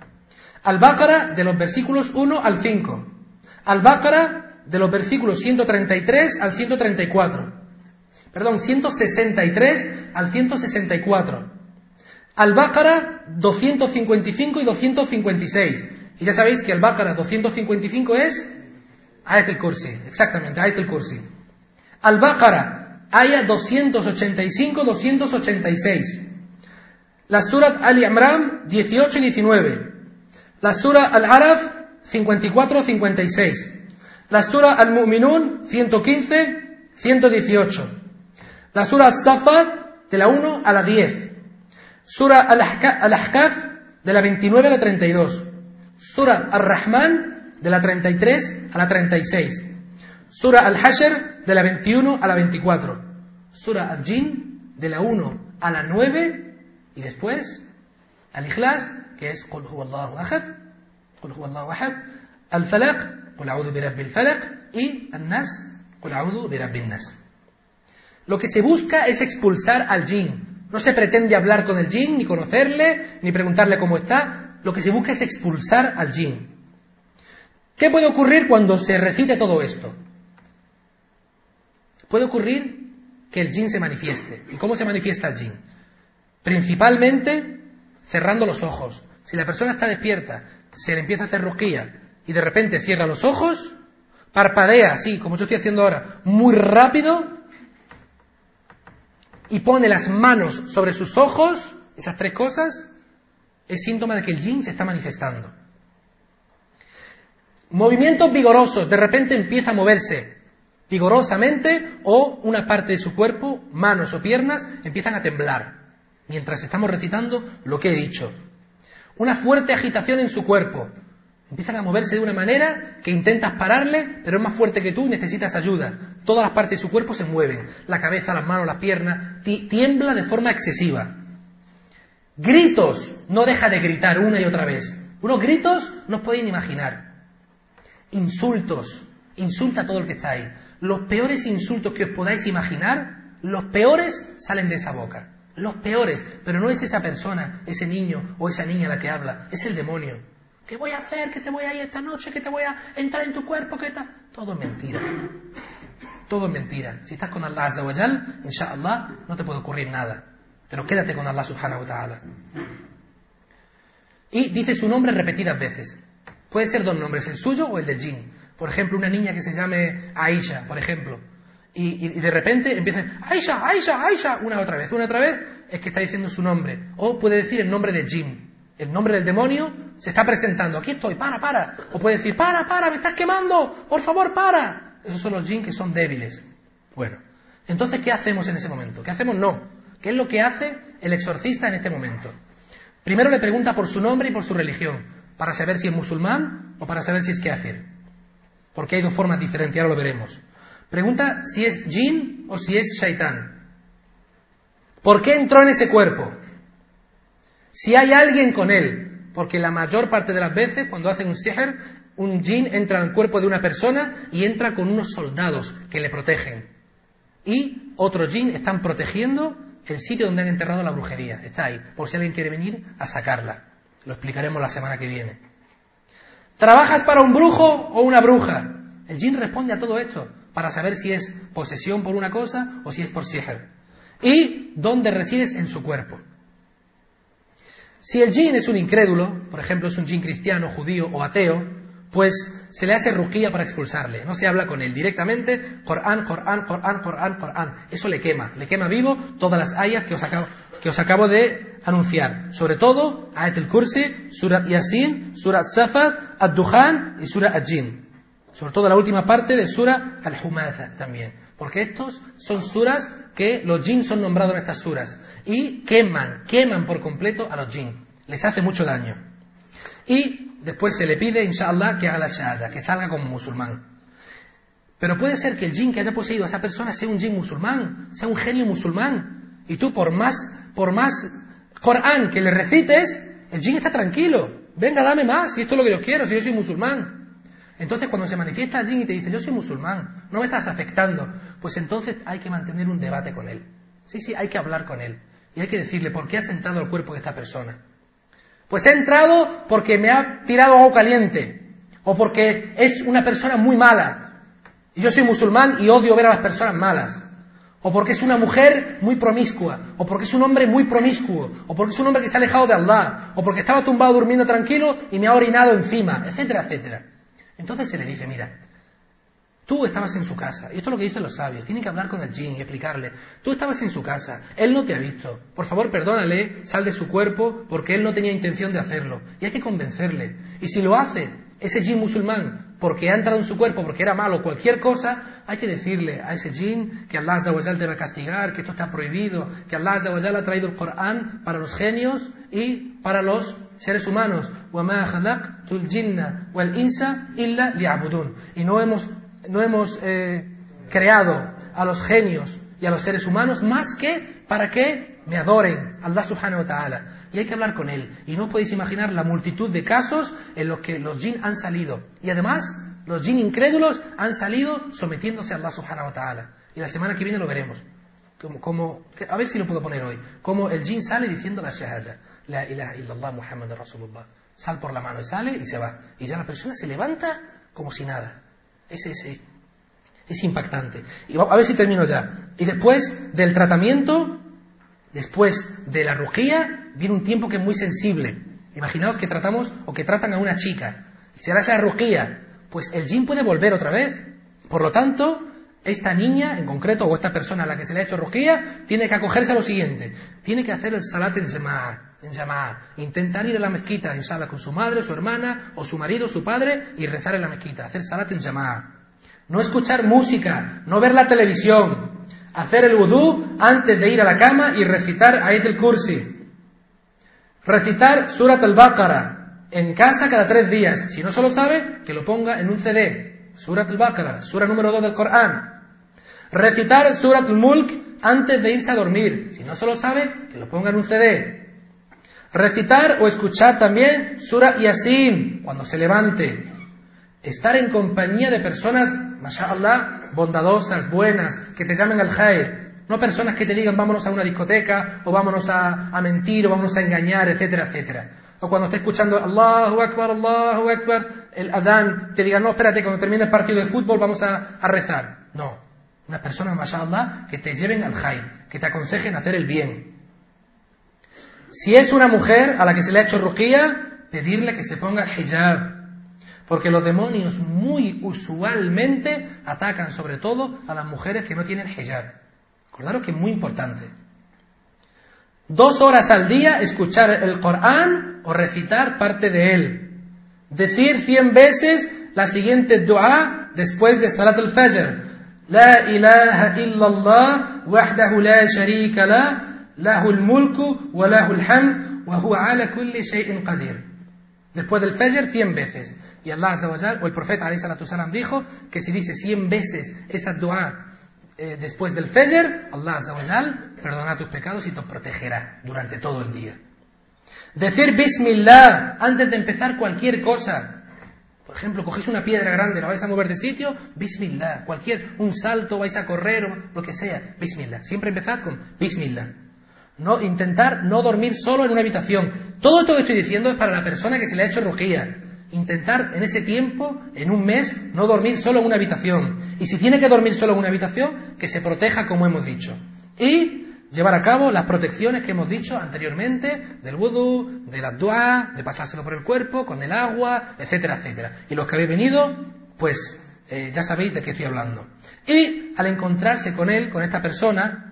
Al-Baqarah de los versículos 1 al 5. Al-Baqarah de los versículos 133 al 134. Perdón, 163 al 164. Al-Baqarah 255 y 256. Y ya sabéis que Al-Baqarah 255 es Ayat al-Kursi, exactamente, Ayat al-Kursi. Al-Baqarah Aya 285-286. La Surat Ali Imran 18 y 19. La Sura Al-Araf 54-56. La Sura Al-Mu'minun 115-118. La Sura Al-Safat de la 1 a la 10. Sura Al-Ahkaf de la 29 a la 32. Sura Al-Rahman de la 33 a la 36. Sura Al-Hashr de la 21 a la 24. Sura Al-Jin de la 1 a la 9 y después Al-Ikhlas que es Qul Huwallahu Ahad, Qul Huwallahu Ahad, Al-Falaq, Qul A'udhu bi Rabbil Falaq y Al-Nas, Qul A'udhu bi Rabbin Nas. Lo que se busca es expulsar al jin. No se pretende hablar con el jin, ni conocerle, ni preguntarle cómo está. Lo que se busca es expulsar al jin. ¿Qué puede ocurrir cuando se recite todo esto? Puede ocurrir que el jin se manifieste. ¿Y cómo se manifiesta el jin? Principalmente cerrando los ojos. Si la persona está despierta, se le empieza a hacer rosquilla y de repente cierra los ojos, parpadea así, como yo estoy haciendo ahora, muy rápido y pone las manos sobre sus ojos, esas tres cosas, es síntoma de que el jin se está manifestando. Movimientos vigorosos, de repente empieza a moverse, vigorosamente o una parte de su cuerpo, manos o piernas, empiezan a temblar mientras estamos recitando lo que he dicho. Una fuerte agitación en su cuerpo. Empiezan a moverse de una manera que intentas pararle, pero es más fuerte que tú y necesitas ayuda. Todas las partes de su cuerpo se mueven. La cabeza, las manos, las piernas. Tiembla de forma excesiva. Gritos. No deja de gritar una y otra vez. Unos gritos no os podéis imaginar. Insultos. Insulta a todo el que está ahí los peores insultos que os podáis imaginar, los peores salen de esa boca. Los peores, pero no es esa persona, ese niño o esa niña la que habla, es el demonio. ¿Qué voy a hacer? ¿Qué te voy a ir esta noche? ¿Qué te voy a entrar en tu cuerpo? ¿Qué tal? Todo es mentira. Todo es mentira. Si estás con Allah Azza wa Jal, inshallah, no te puede ocurrir nada. Pero quédate con Allah subhanahu wa ta'ala. Y dice su nombre repetidas veces. Puede ser dos nombres, el suyo o el del jinn. Por ejemplo, una niña que se llame Aisha, por ejemplo, y, de repente empieza, Aisha, Aisha, Aisha, una otra vez, una otra vez, es que está diciendo su nombre. O puede decir el nombre de Jin. El nombre del demonio se está presentando. Aquí estoy, para, para. O puede decir, para, para, me estás quemando, por favor, para. Esos son los jin que son débiles. Bueno, entonces, ¿qué hacemos en ese momento? ¿Qué hacemos? No. ¿Qué es lo que hace el exorcista en este momento? Primero le pregunta por su nombre y por su religión, para saber si es musulmán o para saber si es hacer porque hay dos formas diferentes, ahora lo veremos. Pregunta si es jin o si es shaitán. ¿Por qué entró en ese cuerpo? Si hay alguien con él, porque la mayor parte de las veces cuando hacen un sihr, un jin entra en el cuerpo de una persona y entra con unos soldados que le protegen. Y otros jin están protegiendo el sitio donde han enterrado la brujería. Está ahí, por si alguien quiere venir a sacarla. Lo explicaremos la semana que viene. ¿Trabajas para un brujo o una bruja? El jin responde a todo esto para saber si es posesión por una cosa o si es por sihr. Y dónde resides en su cuerpo. Si el jin es un incrédulo, por ejemplo es un jin cristiano, judío o ateo, pues se le hace ruquía para expulsarle. No se habla con él directamente, Corán, Corán, Corán, Corán, Corán. Eso le quema, le quema vivo todas las ayas que os acabo, que os acabo de anunciar. Sobre todo, Ayat al-Kursi, Surat Yasin, Surat Safat, Ad-Duhan y Surat Ad-Jin. Sobre todo la última parte de Surat Al-Humatha también. Porque estos son suras que los jinn son nombrados en estas suras. Y queman, queman por completo a los jinn. Les hace mucho daño. Y después se le pide, inshallah, que haga la shahada, que salga como musulmán. Pero puede ser que el jinn que haya poseído a esa persona sea un jinn musulmán, sea un genio musulmán. Y tú por más, por más Corán que le recites, el jinn está tranquilo. Venga, dame más, si esto es lo que yo quiero, si yo soy musulmán. Entonces, cuando se manifiesta el jinn y te dice, yo soy musulmán, no me estás afectando, pues entonces hay que mantener un debate con él. Sí, sí, hay que hablar con él. Y hay que decirle, ¿por qué has entrado al cuerpo de esta persona? Pues he entrado porque me ha tirado agua caliente. O porque es una persona muy mala. Y yo soy musulmán y odio ver a las personas malas. O porque es una mujer muy promiscua. O porque es un hombre muy promiscuo. O porque es un hombre que se ha alejado de Allah. O porque estaba tumbado durmiendo tranquilo y me ha orinado encima. Etcétera, etcétera. Entonces se le dice, mira, tú estabas en su casa, y esto es lo que dicen los sabios, tienen que hablar con el jinn y explicarle, tú estabas en su casa, él no te ha visto, por favor perdónale, sal de su cuerpo, porque él no tenía intención de hacerlo, y hay que convencerle, y si lo hace ese jinn musulmán, porque ha entrado en su cuerpo, porque era malo, cualquier cosa, hay que decirle a ese jinn que Allah te va a castigar, que esto está prohibido, que Allah ha traído el Corán para los genios y para los seres humanos. Y no hemos, no hemos eh, creado a los genios y a los seres humanos más que para que me adoren, Allah subhanahu wa ta'ala. Y hay que hablar con él. Y no podéis imaginar la multitud de casos en los que los jinn han salido. Y además, los jinn incrédulos han salido sometiéndose a Allah subhanahu wa ta'ala. Y la semana que viene lo veremos. Como, a ver si lo puedo poner hoy. Como el jinn sale diciendo la shahada. La ilaha illallah Muhammad Rasulullah. Sal por la mano y sale y se va. Y ya la persona se levanta como si nada. Es, es, es impactante. Y a ver si termino ya. Y después del tratamiento, después de la rugía, viene un tiempo que es muy sensible. Imaginaos que tratamos o que tratan a una chica. Y se la rugía, pues el jin puede volver otra vez. Por lo tanto, esta niña en concreto o esta persona a la que se le ha hecho rugía tiene que acogerse a lo siguiente. Tiene que hacer el salat en jama'a, en Intentar ir a la mezquita, inshallah, con su madre, su hermana o su marido, su padre y rezar en la mezquita. Hacer salat en jama'a. No escuchar música, no ver la televisión. Hacer el vudú antes de ir a la cama y recitar Ayat el Kursi. Recitar Surat al-Baqarah en casa cada tres días. Si no se lo sabe, que lo ponga en un CD. Surat al-Baqarah, sura número 2 del Corán. Recitar Surat al-Mulk antes de irse a dormir. Si no se lo sabe, que lo ponga en un CD. Recitar o escuchar también Surat Yasin cuando se levante. Estar en compañía de personas, mashallah, bondadosas, buenas, que te llamen al khair. No personas que te digan vámonos a una discoteca, o vámonos a, a mentir, o vámonos a engañar, etcétera, etcétera. O cuando estés escuchando Allahu Akbar, Allahu Akbar, el Adán, te digan, no, espérate, cuando termine el partido de fútbol vamos a, a rezar. No. Unas personas, mashallah, que te lleven al khair, que te aconsejen hacer el bien. Si es una mujer a la que se le ha hecho rujía, pedirle que se ponga hijab, porque los demonios muy usualmente atacan sobre todo a las mujeres que no tienen hijab. Acordaros que es muy importante. Dos horas al día escuchar el Corán o recitar parte de él. Decir cien veces la siguiente dua después de Salat al-Fajr. La ilaha illallah wahdahu la sharika la lahu mulku wa lahu hamd wa huwa ala kulli shay'in qadir. Después del Fajr cien veces. Y Allah o el profeta salam dijo que si dice 100 veces esa dua eh, después del Fajr, Allah perdona tus pecados y te protegerá durante todo el día. Decir Bismillah antes de empezar cualquier cosa. Por ejemplo, cogéis una piedra grande, la vais a mover de sitio, Bismillah. Cualquier, un salto, vais a correr, lo que sea, Bismillah. Siempre empezad con Bismillah. No, intentar no dormir solo en una habitación. Todo esto que estoy diciendo es para la persona que se le ha hecho rugía intentar en ese tiempo, en un mes, no dormir solo en una habitación. Y si tiene que dormir solo en una habitación, que se proteja como hemos dicho. Y llevar a cabo las protecciones que hemos dicho anteriormente, del vudú, de la dua, de pasárselo por el cuerpo, con el agua, etcétera, etcétera. Y los que habéis venido, pues eh, ya sabéis de qué estoy hablando. Y al encontrarse con él, con esta persona,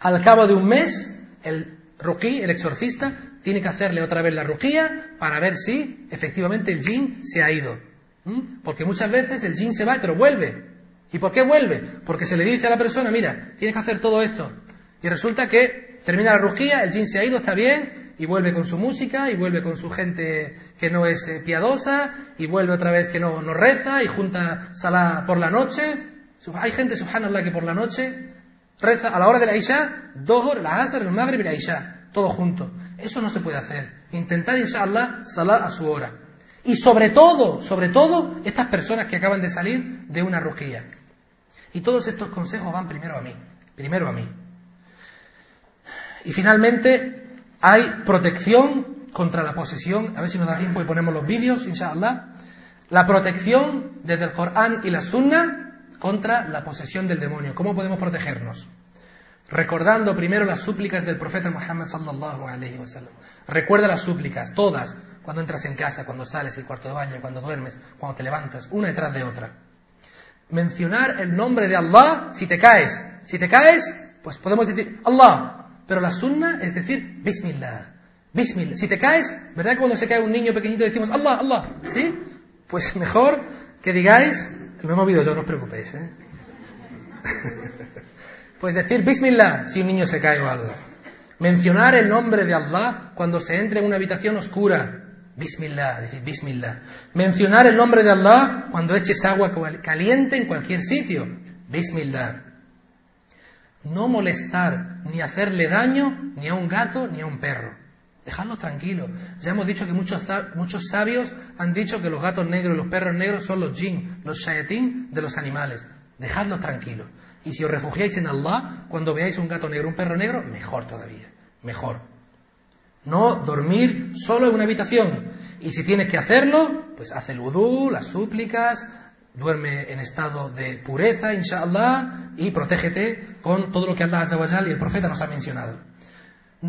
al cabo de un mes, el ruquí, el exorcista, tiene que hacerle otra vez la ruquía para ver si efectivamente el jin se ha ido. ¿Mm? Porque muchas veces el jin se va pero vuelve. ¿Y por qué vuelve? Porque se le dice a la persona, mira, tienes que hacer todo esto. Y resulta que termina la rugía, el jin se ha ido, está bien, y vuelve con su música, y vuelve con su gente que no es eh, piadosa, y vuelve otra vez que no, no reza, y junta sala por la noche. Hay gente, subhanallah, que por la noche reza a la hora de la Isha, dos horas, la Asr, el Maghrib y la Isha, todo junto. Eso no se puede hacer. Intentar, inshallah, salar a su hora. Y sobre todo, sobre todo, estas personas que acaban de salir de una rugía. Y todos estos consejos van primero a mí, primero a mí. Y finalmente, hay protección contra la posesión. A ver si nos da tiempo y ponemos los vídeos, inshallah. La protección desde el Corán y la Sunna contra la posesión del demonio. ¿Cómo podemos protegernos? Recordando primero las súplicas del profeta Muhammad sallallahu alaihi wasallam. Recuerda las súplicas, todas, cuando entras en casa, cuando sales, el cuarto de baño, cuando duermes, cuando te levantas, una detrás de otra. Mencionar el nombre de Allah si te caes. Si te caes, pues podemos decir Allah. Pero la sunna es decir Bismillah. Bismillah. Si te caes, ¿verdad que cuando se cae un niño pequeñito decimos Allah, Allah? ¿Sí? Pues mejor que digáis, lo hemos oído yo, no os preocupéis. ¿eh? pues decir Bismillah si un niño se cae o algo. Mencionar el nombre de Allah cuando se entra en una habitación oscura. Bismillah, decir Bismillah. Mencionar el nombre de Allah cuando eches agua caliente en cualquier sitio. Bismillah. No molestar ni hacerle daño ni a un gato ni a un perro. Dejadlo tranquilo. Ya hemos dicho que muchos, muchos sabios han dicho que los gatos negros y los perros negros son los jinn, los shayatín de los animales. Dejadlo tranquilo. Y si os refugiáis en Allah, cuando veáis un gato negro, un perro negro, mejor todavía. Mejor. No dormir solo en una habitación. Y si tienes que hacerlo, pues haz el vudú, las súplicas, duerme en estado de pureza, inshallah, y protégete con todo lo que Allah y el profeta nos ha mencionado.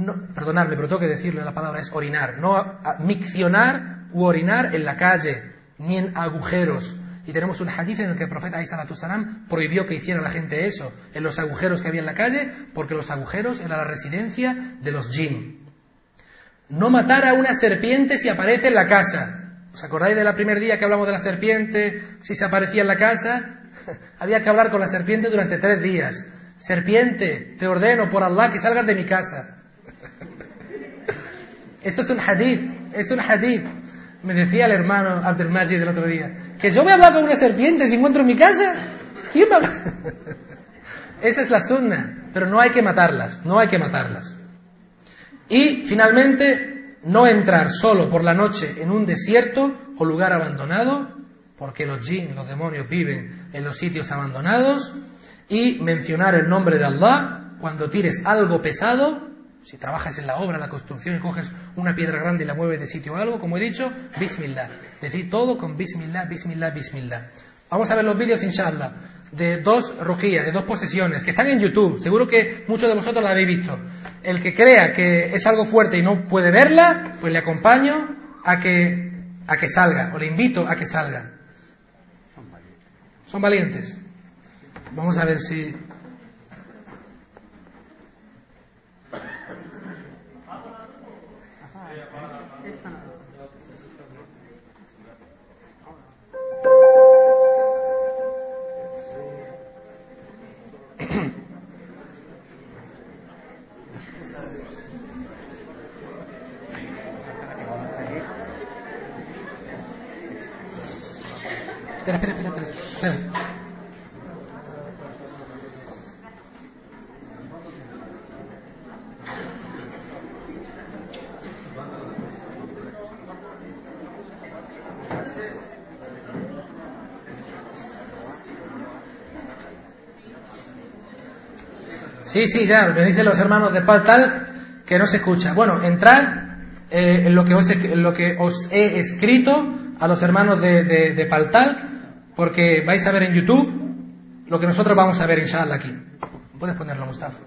No, perdonadme, pero tengo que decirle la palabra es orinar. No miccionar u orinar en la calle, ni en agujeros. Y tenemos un hadith en el que el profeta Salam prohibió que hiciera la gente eso, en los agujeros que había en la calle, porque los agujeros era la residencia de los jinn. No matar a una serpiente si aparece en la casa. ¿Os acordáis del primer día que hablamos de la serpiente? Si se aparecía en la casa, había que hablar con la serpiente durante tres días. Serpiente, te ordeno por Allah que salgas de mi casa. Esto es un hadith, es un hadith. Me decía el hermano Abdelmajid el otro día, que yo voy a hablar con una serpiente si encuentro en mi casa. ¿Quién va Esa es la sunna, pero no hay que matarlas, no hay que matarlas. Y finalmente, no entrar solo por la noche en un desierto o lugar abandonado, porque los jinn, los demonios viven en los sitios abandonados, y mencionar el nombre de Allah cuando tires algo pesado, si trabajas en la obra, en la construcción y coges una piedra grande y la mueves de sitio o algo, como he dicho, Bismillah. Decir todo con Bismillah, Bismillah, Bismillah. Vamos a ver los vídeos, inshallah, de dos rujías, de dos posesiones, que están en YouTube. Seguro que muchos de vosotros la habéis visto. El que crea que es algo fuerte y no puede verla, pues le acompaño a que, a que salga, o le invito a que salga. Son valientes. Vamos a ver si Sí, sí, ya, me dicen los hermanos de Paltal que no se escucha. Bueno, entrad eh, en, lo que os, he escrito a los hermanos de, de, de Paltal porque vais a ver en YouTube lo que nosotros vamos a ver, inshallah, aquí. ¿Puedes ponerlo, Mustafa?